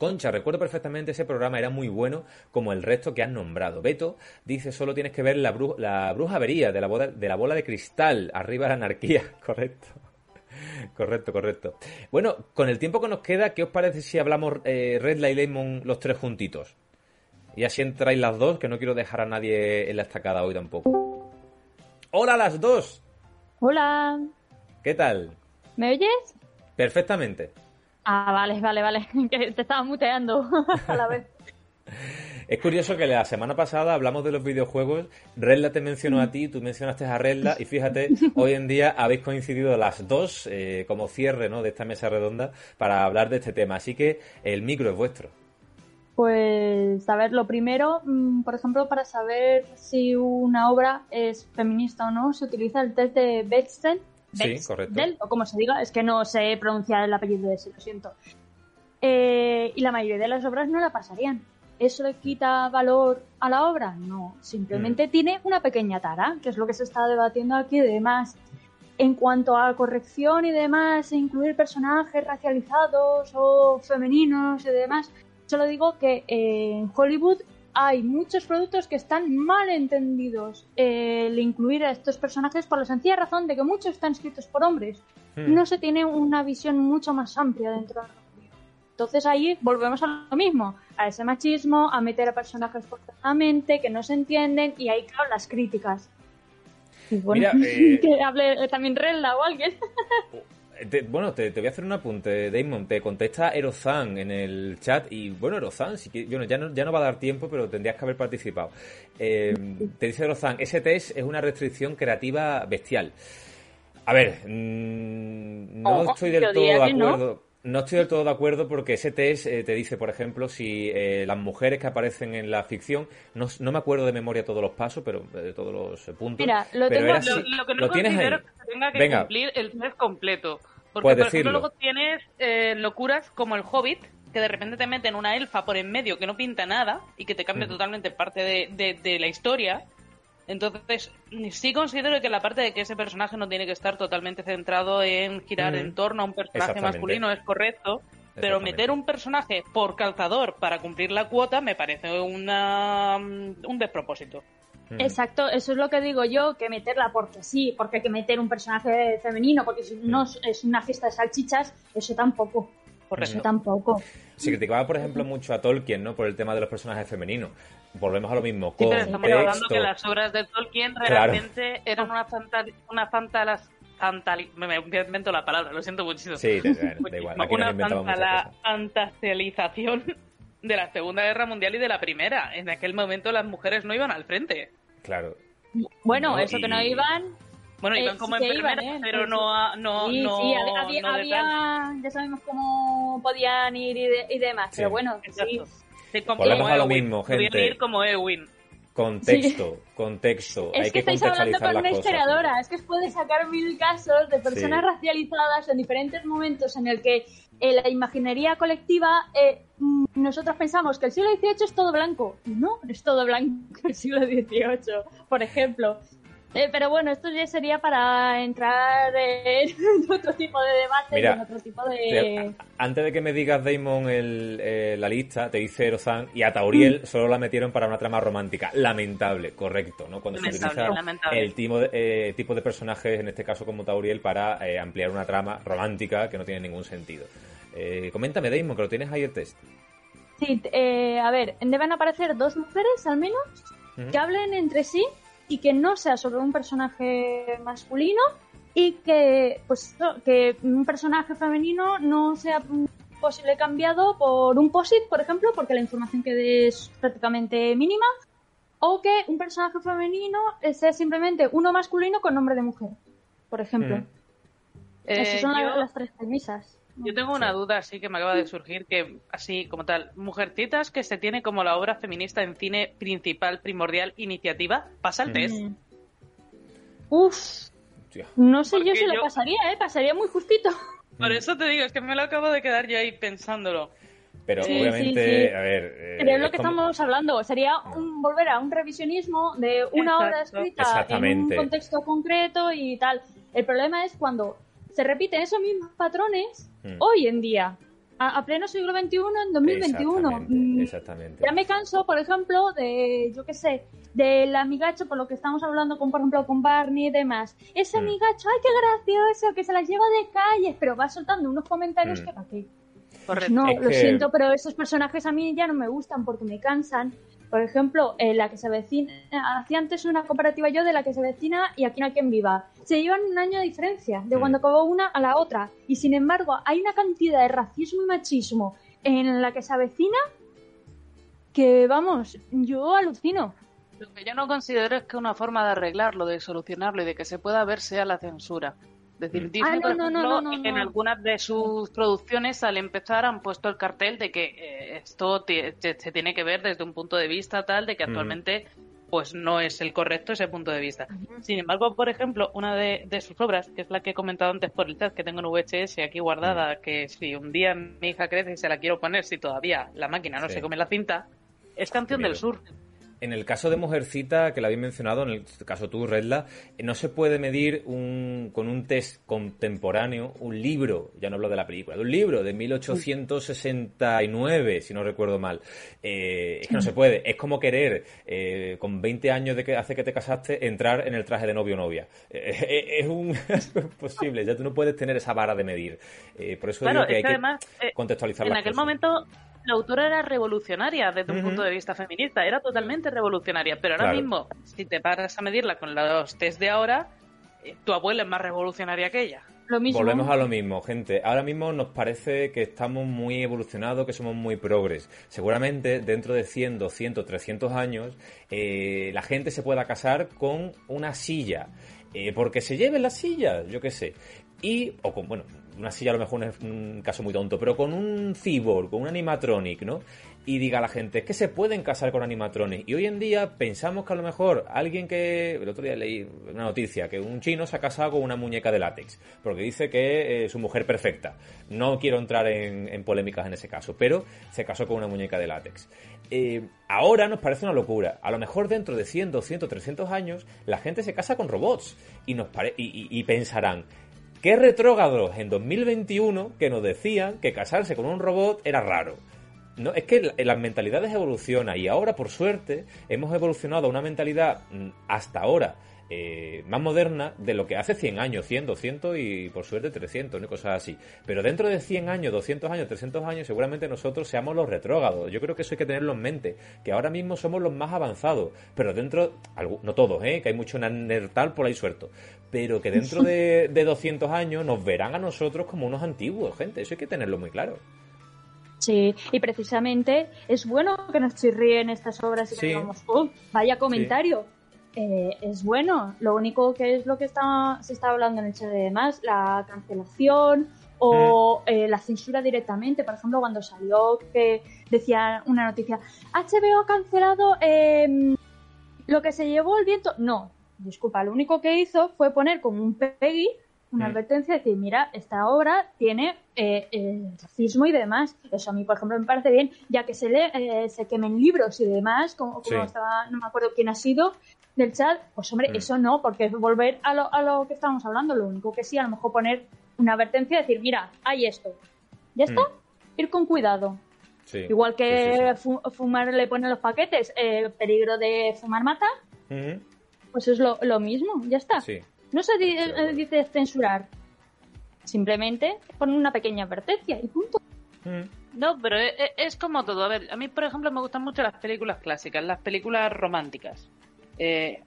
Concha, recuerdo perfectamente ese programa, era muy bueno como el resto que has nombrado. Beto dice, solo tienes que ver la, bru- la bruja avería de la, boda- de la bola de cristal, arriba la anarquía, correcto. Correcto, correcto. Bueno, con el tiempo que nos queda, ¿qué os parece si hablamos eh, Red Light Lemon los tres juntitos? Y así entráis las dos, que no quiero dejar a nadie en la estacada hoy tampoco. ¡Hola las dos! Hola, ¿Qué tal? ¿me oyes? Perfectamente. Ah, vale, vale, vale, que te estaba muteando a la vez. Es curioso que la semana pasada hablamos de los videojuegos, Redla te mencionó a ti, tú mencionaste a Redla y fíjate, hoy en día habéis coincidido las dos eh, como cierre ¿no? de esta mesa redonda para hablar de este tema, así que el micro es vuestro. Pues, a ver, lo primero, mm, por ejemplo, para saber si una obra es feminista o no, se utiliza el test de Sí, correcto. o como se diga, es que no sé pronunciar el apellido de ese, lo siento. Eh, y la mayoría de las obras no la pasarían. ¿Eso le quita valor a la obra? No, simplemente Mm. tiene una pequeña tara, que es lo que se está debatiendo aquí y demás. En cuanto a corrección y demás, e incluir personajes racializados o femeninos y demás, solo digo que en Hollywood hay muchos productos que están mal entendidos el incluir a estos personajes por la sencilla razón de que muchos están escritos por hombres. Hmm. No se tiene una visión mucho más amplia dentro de la comunidad. Entonces ahí volvemos a lo mismo, a ese machismo, a meter a personajes forzadamente que no se entienden y ahí, claro, las críticas. Y bueno, Mira, eh, que hable también Rella o alguien. Te- bueno, te, te voy a hacer un apunte, Damon. Te contesta Erozan en el chat. Y bueno, Erozan, si que, bueno, ya, no, ya no va a dar tiempo, pero tendrías que haber participado. Eh, te dice Erozan, ese test es una restricción creativa bestial. A ver, mm, no Oh, estoy del todo de no. acuerdo. No estoy del todo de acuerdo porque ese test eh, te dice, por ejemplo, si eh, las mujeres que aparecen en la ficción, no, no me acuerdo de memoria todos los pasos, pero eh, de todos los eh, puntos. Mira, lo pero tengo- era Lo, que no ¿Lo tienes considero ahí? es que se tenga que Venga. cumplir el test completo. Porque, Puedes por decirlo. ejemplo, luego tienes eh, locuras como el Hobbit, que de repente te meten una elfa por en medio que no pinta nada y que te cambia totalmente parte de, de- de la historia. Entonces, sí considero que la parte de que ese personaje no tiene que estar totalmente centrado en girar en torno a un personaje masculino es correcto, pero meter un personaje por calzador para cumplir la cuota me parece una, un despropósito. Mm. Exacto, eso es lo que digo yo, que meterla porque sí, porque hay que meter un personaje femenino, porque si no es- es una fiesta de salchichas, eso tampoco. Correcto. Eso tampoco. Se criticaba, por ejemplo, mucho a Tolkien, ¿no? Por el tema de los personajes femeninos. Volvemos a lo mismo. Sí, Con pero estamos hablando texto. que las obras de Tolkien Claro. realmente eran una fantasía, una fantalas, me, me invento la palabra, lo siento muchísimo. Sí, da, da- da igual. Aquí una fantasialización de la Segunda Guerra Mundial y de la Primera. En aquel momento las mujeres no iban al frente. Claro. Bueno, No, eso que no iban, Bueno, Eh, iban como sí enfermeras, iban, ¿eh? pero no, a- no, sí, no, sí, había, había- no de había- tal. ya sabemos cómo podían ir y, de- y demás, Sí. pero bueno, sí. Exacto. Sí, como Volvemos a lo Ewin. mismo, Podían gente. ir como Ewin. Contexto, contexto. Es Hay que que estáis hablando con una historiadora, es que os puede sacar mil casos de personas Sí. racializadas en diferentes momentos en el que en la imaginería colectiva eh, mm, nosotros pensamos que el siglo XVIII es todo blanco. Y No, no es todo blanco el siglo XVIII, por ejemplo. Eh, pero bueno, esto ya sería para entrar en otro tipo de debate Mira, y en otro tipo de... Te- Antes de que me digas, Damon, el, eh, la lista, te dice Erozan y a Tauriel solo la metieron para una trama romántica. Lamentable, correcto, ¿no? Cuando se Lamentable, utiliza lamentable. el tipo de, eh, tipo de personajes, en este caso como Tauriel, para eh, ampliar una trama romántica que no tiene ningún sentido. Eh, coméntame, Damon, que lo tienes ahí el test. Sí, eh, a ver, deben aparecer dos mujeres al menos que hablen entre sí y que no sea sobre un personaje masculino y que pues que un personaje femenino no sea posible cambiado por un posit, por ejemplo, porque la información quede es prácticamente mínima, o que un personaje femenino eh, sea simplemente uno masculino con nombre de mujer, por ejemplo. Mm. Eh, Esas son la- yo- las tres premisas. Yo tengo una duda así que me acaba de surgir, que así como tal, Mujercitas que se tiene como la obra feminista en cine principal, primordial, iniciativa, pasa el test. Mm. Uf, Hostia. no sé yo si lo yo- pasaría, ¿eh? Pasaría muy justito. Por eso te digo, es que me lo acabo de quedar yo ahí pensándolo. Pero Sí, obviamente, sí, sí. a ver. eh, Pero es lo que como- estamos hablando. Sería un, volver a un revisionismo de una obra escrita en un contexto concreto y tal. El problema es cuando se repiten esos mismos patrones Mm. hoy en día, a, a pleno siglo XXI, en 2021. Exactamente, Mm, exactamente. Ya me canso, por ejemplo, de, yo qué sé, del amigacho, por lo que estamos hablando, con, por ejemplo, con Barney y demás. Ese Mm. amigacho, ay, qué gracioso, que se las lleva de calles, pero va soltando unos comentarios Mm. que para qué. Correcto. No, Es lo que- siento, pero esos personajes a mí ya no me gustan porque me cansan. Por ejemplo, eh, la que se avecina, hacía antes una comparativa yo de la que se avecina y aquí no hay quien viva. Se llevan un año de diferencia de cuando acabó una a la otra. Y sin embargo, hay una cantidad de racismo y machismo en la que se avecina que, vamos, yo alucino. Lo que yo no considero es que una forma de arreglarlo, de solucionarlo y de que se pueda ver sea la censura. Es decir. Disney, Ah, por no, no, ejemplo, no, no, en no. algunas de sus producciones al empezar han puesto el cartel de que eh, esto se tiene que ver desde un punto de vista tal de que actualmente pues no es el correcto ese punto de vista. Sin embargo, por ejemplo, una de, de sus obras, que es la que he comentado antes por el chat, que tengo en VHS aquí guardada, Mm. que si un día mi hija crece y se la quiero poner, si todavía la máquina no Sí. se come la cinta, es Canción del. Sur. En el caso de Mujercita, que la habéis mencionado, en el caso tú, Redla, eh, no se puede medir un, con un test contemporáneo un libro, ya no hablo de la película, de un libro de 1869, si no recuerdo mal. Eh, es que no se puede. Es como querer, eh, con 20 años de que hace que te casaste, entrar en el traje de novio o novia. Eh, eh, es un es imposible, ya tú no puedes tener esa vara de medir. Por eso Claro, digo que es hay que además, contextualizar En las aquel cosas. momento la autora era revolucionaria desde un punto de vista feminista, era totalmente revolucionaria, pero ahora Claro. mismo, si te paras a medirla con los test de ahora, eh, tu abuela es más revolucionaria que ella. Lo mismo. Volvemos a lo mismo, gente. Ahora mismo nos parece que estamos muy evolucionados, que somos muy progres. Seguramente dentro de 100, 200, 300 años, eh, la gente se pueda casar con una silla. Eh, porque se lleve la silla, yo qué sé. Y, o con, bueno, una silla a lo mejor es un caso muy tonto, pero con un cyborg, con un animatronic, ¿no? Y diga a la gente, es que se pueden casar con animatronics. Y hoy en día pensamos que a lo mejor alguien que, el otro día leí una noticia, que un chino se ha casado con una muñeca de látex, porque dice que es su mujer perfecta. No quiero entrar en, polémicas en ese caso, pero se casó con una muñeca de látex. Eh, ahora nos parece una locura. A lo mejor dentro de 100, 200, 300 años, la gente se casa con robots y, nos pare- y pensarán, qué retrógrados en 2021 que nos decían que casarse con un robot era raro. No, es que la- las mentalidades evolucionan y ahora, por suerte, hemos evolucionado a una mentalidad mm, hasta ahora eh, más moderna de lo que hace 100 años, 100, 200 y por suerte 300, ¿no? cosas así. Pero dentro de 100 años, 200 años, 300 años, seguramente nosotros seamos los retrógrados. Yo creo que eso hay que tenerlo en mente, que ahora mismo somos los más avanzados, pero dentro, no todos, ¿eh? que hay mucho nertal por ahí suelto, pero que dentro de, de 200 años nos verán a nosotros como unos antiguos, gente, eso hay que tenerlo muy claro. Sí, y precisamente es bueno que nos chirríen estas obras y que digamos, "Oh, vaya comentario. eh, es bueno. Lo único que es lo que está, se está hablando en el chat de demás, la cancelación o eh, la censura directamente. Por ejemplo, cuando salió que decía una noticia, HBO ha cancelado em, lo que se llevó el viento. No, disculpa, lo único que hizo fue poner como un Peggy una Mm. advertencia de decir, mira, esta obra tiene eh, eh, racismo y demás. Eso a mí, por ejemplo, me parece bien, ya que se, le, eh, se quemen libros y demás, como, como Sí. estaba, no me acuerdo quién ha sido del chat, pues hombre, Mm. eso no, porque es volver a lo, a lo que estábamos hablando. Lo único que sí, a lo mejor poner una advertencia decir, mira, hay esto. Ya está, ir con cuidado. Igual que fu- fumar le ponen los paquetes, eh, peligro de fumar mata. Pues es lo, lo mismo, ya está. Sí. No se di- eh, dice censurar, simplemente poner una pequeña advertencia y punto. No, pero e- e- es, como todo. A ver, a mí, por ejemplo, me gustan mucho las películas clásicas, las películas románticas. Eh,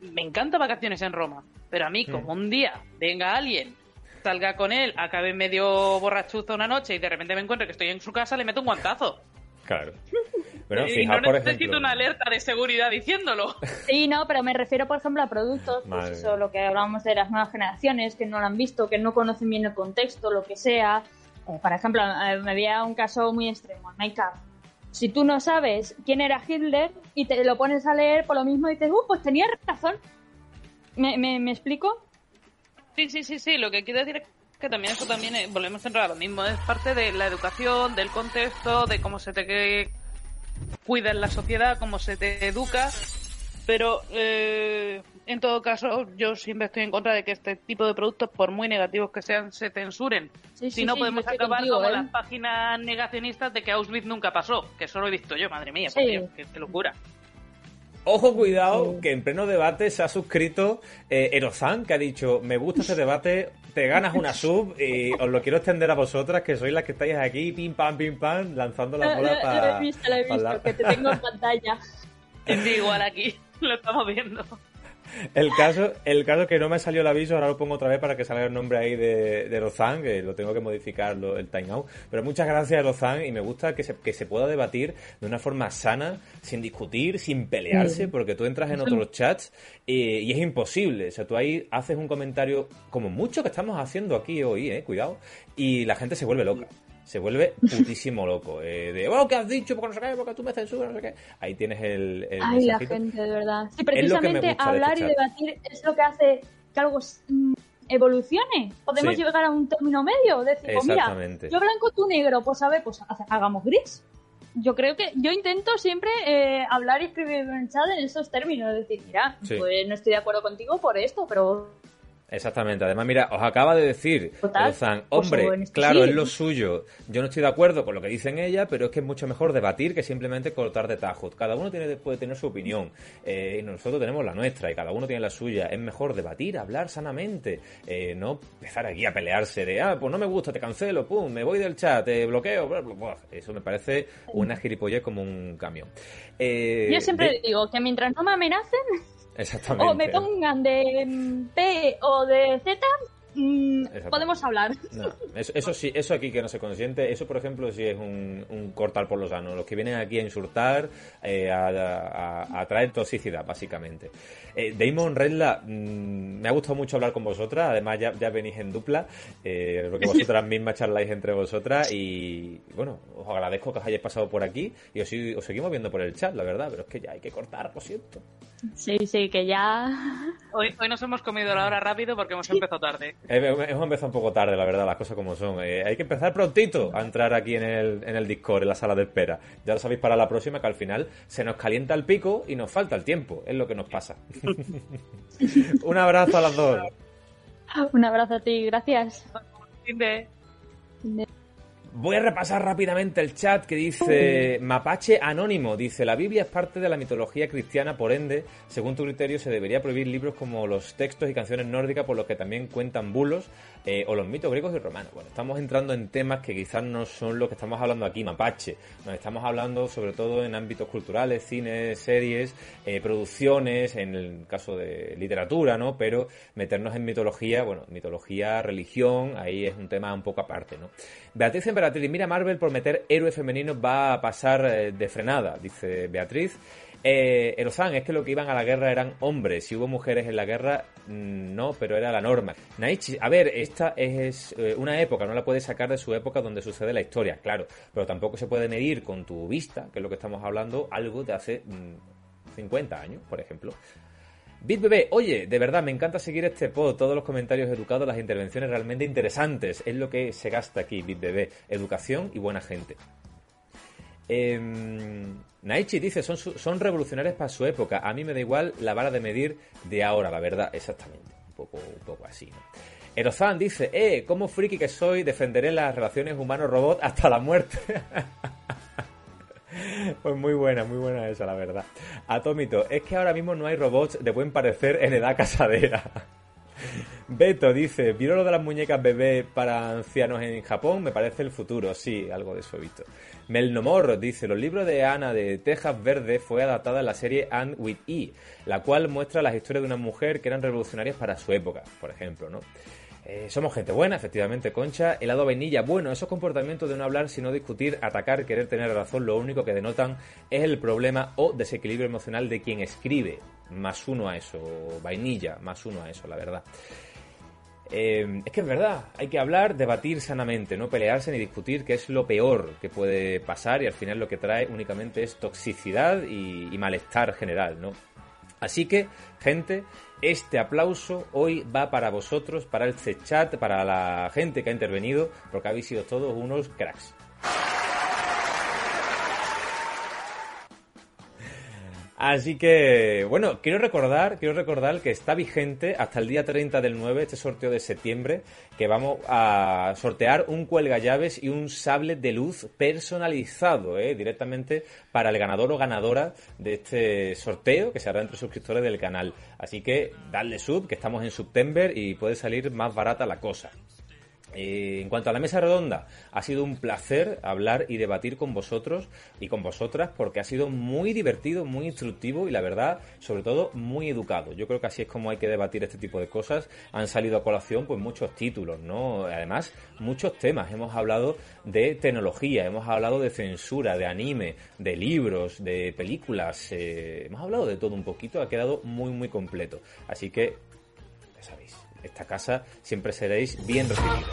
me encanta Vacaciones en Roma, pero a mí, Mm. como un día venga alguien, salga con él, acabe medio borrachuzo una noche y de repente me encuentre que estoy en su casa, le meto un guantazo. Claro. Bueno, y fijaos, no por necesito ejemplo. una alerta de seguridad diciéndolo. Sí, no, pero me refiero, por ejemplo, a productos, pues eso, lo que hablábamos de las nuevas generaciones, que no lo han visto, que no conocen bien el contexto, lo que sea. Eh, por ejemplo, eh, me había un caso muy extremo, en Make Up. Si tú no sabes quién era Hitler y te lo pones a leer por lo mismo y dices, uh, pues tenía razón. ¿Me, me, me explico? Sí, sí, sí, sí. Lo que quiero decir es que también eso también eh, volvemos a entrar a lo mismo. Es parte de la educación, del contexto, de cómo se te que- cuida en la sociedad, cómo se te educa. Pero eh, en todo caso, yo siempre estoy en contra de que este tipo de productos, por muy negativos que sean, se censuren. Sí, si sí, no, sí, podemos acabar contigo, como ¿eh? las páginas negacionistas de que Auschwitz nunca pasó. Que eso lo he visto yo, madre mía, por. Dios, qué, qué locura. Ojo, cuidado, que en pleno debate se ha suscrito eh, Erozan, que ha dicho, me gusta este debate, te ganas una sub y os lo quiero extender a vosotras, que sois las que estáis aquí, pim pam, pim pam, lanzando la bola para... lo he visto, lo he visto, que te tengo en pantalla. Es igual aquí, lo estamos viendo. El caso, el caso que no me salió el aviso, ahora lo pongo otra vez para que salga el nombre ahí de, de que lo tengo que modificar lo- el timeout. Pero muchas gracias, Rozan, y me gusta que se, que se pueda debatir de una forma sana, sin discutir, sin pelearse, porque tú entras en otros chats y, y es imposible. O sea, tú ahí haces un comentario, como mucho que estamos haciendo aquí hoy, eh, cuidado, y la gente se vuelve loca. Se vuelve putísimo loco. eh, de, oh, ¿qué has dicho? Porque no sé qué, porque tú me censuras, no sé qué. Ahí tienes el, el Ay, la mensajito. gente, de verdad. Sí, Es lo que me precisamente gusta de hablar este y debatir es lo que hace que algo mm, evolucione. Podemos Sí. llegar a un término medio. Decir, pues mira, yo blanco, tú negro. Pues a ver, pues ha- hagamos gris. Yo creo que yo intento siempre eh, hablar y escribir en el chat en esos términos. Decir, mira, Sí. pues no estoy de acuerdo contigo por esto, pero Exactamente. Además, mira, os acaba de decir, Pues, hombre, claro, sí. es lo suyo. Yo no estoy de acuerdo con lo que dicen ella, pero es que es mucho mejor debatir que simplemente cortar de tajos. Cada uno tiene, puede tener su opinión. eh, y nosotros tenemos la nuestra y cada uno tiene la suya. Es mejor debatir, hablar sanamente. eh, no empezar aquí a pelearse de, ah, pues no me gusta, te cancelo, pum, me voy del chat, te bloqueo. bla, bla, bla. Eso me parece una gilipollez como un camión. Eh, yo siempre de- digo que mientras no me amenacen Exactamente. o me pongan de P o de Z, mm, podemos hablar. No, eso, eso sí, eso aquí que no se consiente, eso por ejemplo sí es un, un cortar por los sanos. Los que vienen aquí a insultar, eh, a, a- a traer toxicidad, básicamente. Eh, Damon Redla, mm, me ha gustado mucho hablar con vosotras, además ya, ya venís en dupla, eh, porque vosotras mismas charláis entre vosotras y bueno, os agradezco que os hayáis pasado por aquí y os, os seguimos viendo por el chat, la verdad, pero es que ya hay que cortar, lo siento. Sí, sí, que ya. Hoy, hoy nos hemos comido la hora rápido porque hemos empezado tarde. Eh, Hemos empezado un poco tarde, la verdad, las cosas como son. Eh, hay que empezar prontito a entrar aquí en el, en el Discord, en la sala de espera. Ya lo sabéis para la próxima, que al final se nos calienta el pico y nos falta el tiempo. Es lo que nos pasa. Un abrazo a las dos. Un abrazo a ti, gracias. Voy a repasar rápidamente el chat que dice Mapache Anónimo. Dice, la Biblia es parte de la mitología cristiana, por ende, según tu criterio, se debería prohibir libros como los textos y canciones nórdicas, por los que también cuentan bulos, eh, o los mitos griegos y romanos. Bueno, estamos entrando en temas que quizás no son los que estamos hablando aquí, Mapache. Nos estamos hablando sobre todo en ámbitos culturales, cines, series, eh, producciones, en el caso de literatura, ¿no? Pero meternos en mitología, bueno, mitología, religión, ahí es un tema un poco aparte, ¿no? Beatriz Emperatriz, mira Marvel por meter héroes femeninos va a pasar eh, de frenada, dice Beatriz. Eh, Erozan, es que lo que iban a la guerra eran hombres. Si hubo mujeres en la guerra, mm, no, pero era la norma. Naichi, a ver, esta es eh, una época, no la puedes sacar de su época donde sucede la historia, claro, pero tampoco se puede medir con tu vista, que es lo que estamos hablando, algo de hace mm, 50 años, por ejemplo. BitBB, oye, de verdad, me encanta seguir este pod, todos los comentarios educados, las intervenciones realmente interesantes. Es lo que se gasta aquí, BitBB. Educación y buena gente. Eh, Naichi dice, son, son revolucionarios para su época. A mí me da igual la vara de medir de ahora, la verdad. Exactamente. Un poco, un poco así, ¿no? Erozan dice, eh, como friki que soy, defenderé las relaciones humano-robot hasta la muerte. Pues muy buena, muy buena esa, la verdad. Atómito, es que ahora mismo no hay robots de buen parecer en edad casadera. Beto dice, ¿vieron lo de las muñecas bebé para ancianos en Japón? Me parece el futuro. Sí, algo de eso he visto. Melnomor dice, los libros de Ana de Tejas Verde fue adaptada en la serie And with E, la cual muestra las historias de una mujer que eran revolucionarias para su época, por ejemplo, ¿no? Eh, somos gente buena, efectivamente, Concha. Helado vainilla, bueno, esos comportamientos de no hablar, sino discutir, atacar, querer tener razón, lo único que denotan es el problema o desequilibrio emocional de quien escribe. Más uno a eso, vainilla, más uno a eso, la verdad. Eh, es que es verdad, hay que hablar, debatir sanamente, no pelearse ni discutir, que es lo peor que puede pasar y al final lo que trae únicamente es toxicidad y, malestar general, ¿no? Así que, gente, este aplauso hoy va para vosotros, para el chat, para la gente que ha intervenido, porque habéis sido todos unos cracks. Así que, bueno, quiero recordar, quiero recordar que está vigente hasta el día 30 del 9, este sorteo de septiembre, que vamos a sortear un cuelga llaves y un sable de luz personalizado, ¿eh? directamente para el ganador o ganadora de este sorteo que se hará entre suscriptores del canal. Así que dadle sub, que estamos en September y puede salir más barata la cosa. Eh, en cuanto a la mesa redonda, ha sido un placer hablar y debatir con vosotros y con vosotras porque ha sido muy divertido, muy instructivo y la verdad, sobre todo, muy educado. Yo creo que así es como hay que debatir este tipo de cosas. Han salido a colación pues muchos títulos, ¿no? Además, muchos temas. Hemos hablado de tecnología, hemos hablado de censura, de anime, de libros, de películas. eh, hemos hablado de todo un poquito. Ha quedado muy, muy completo. Así que, ya sabéis, esta casa siempre seréis bien recibidos.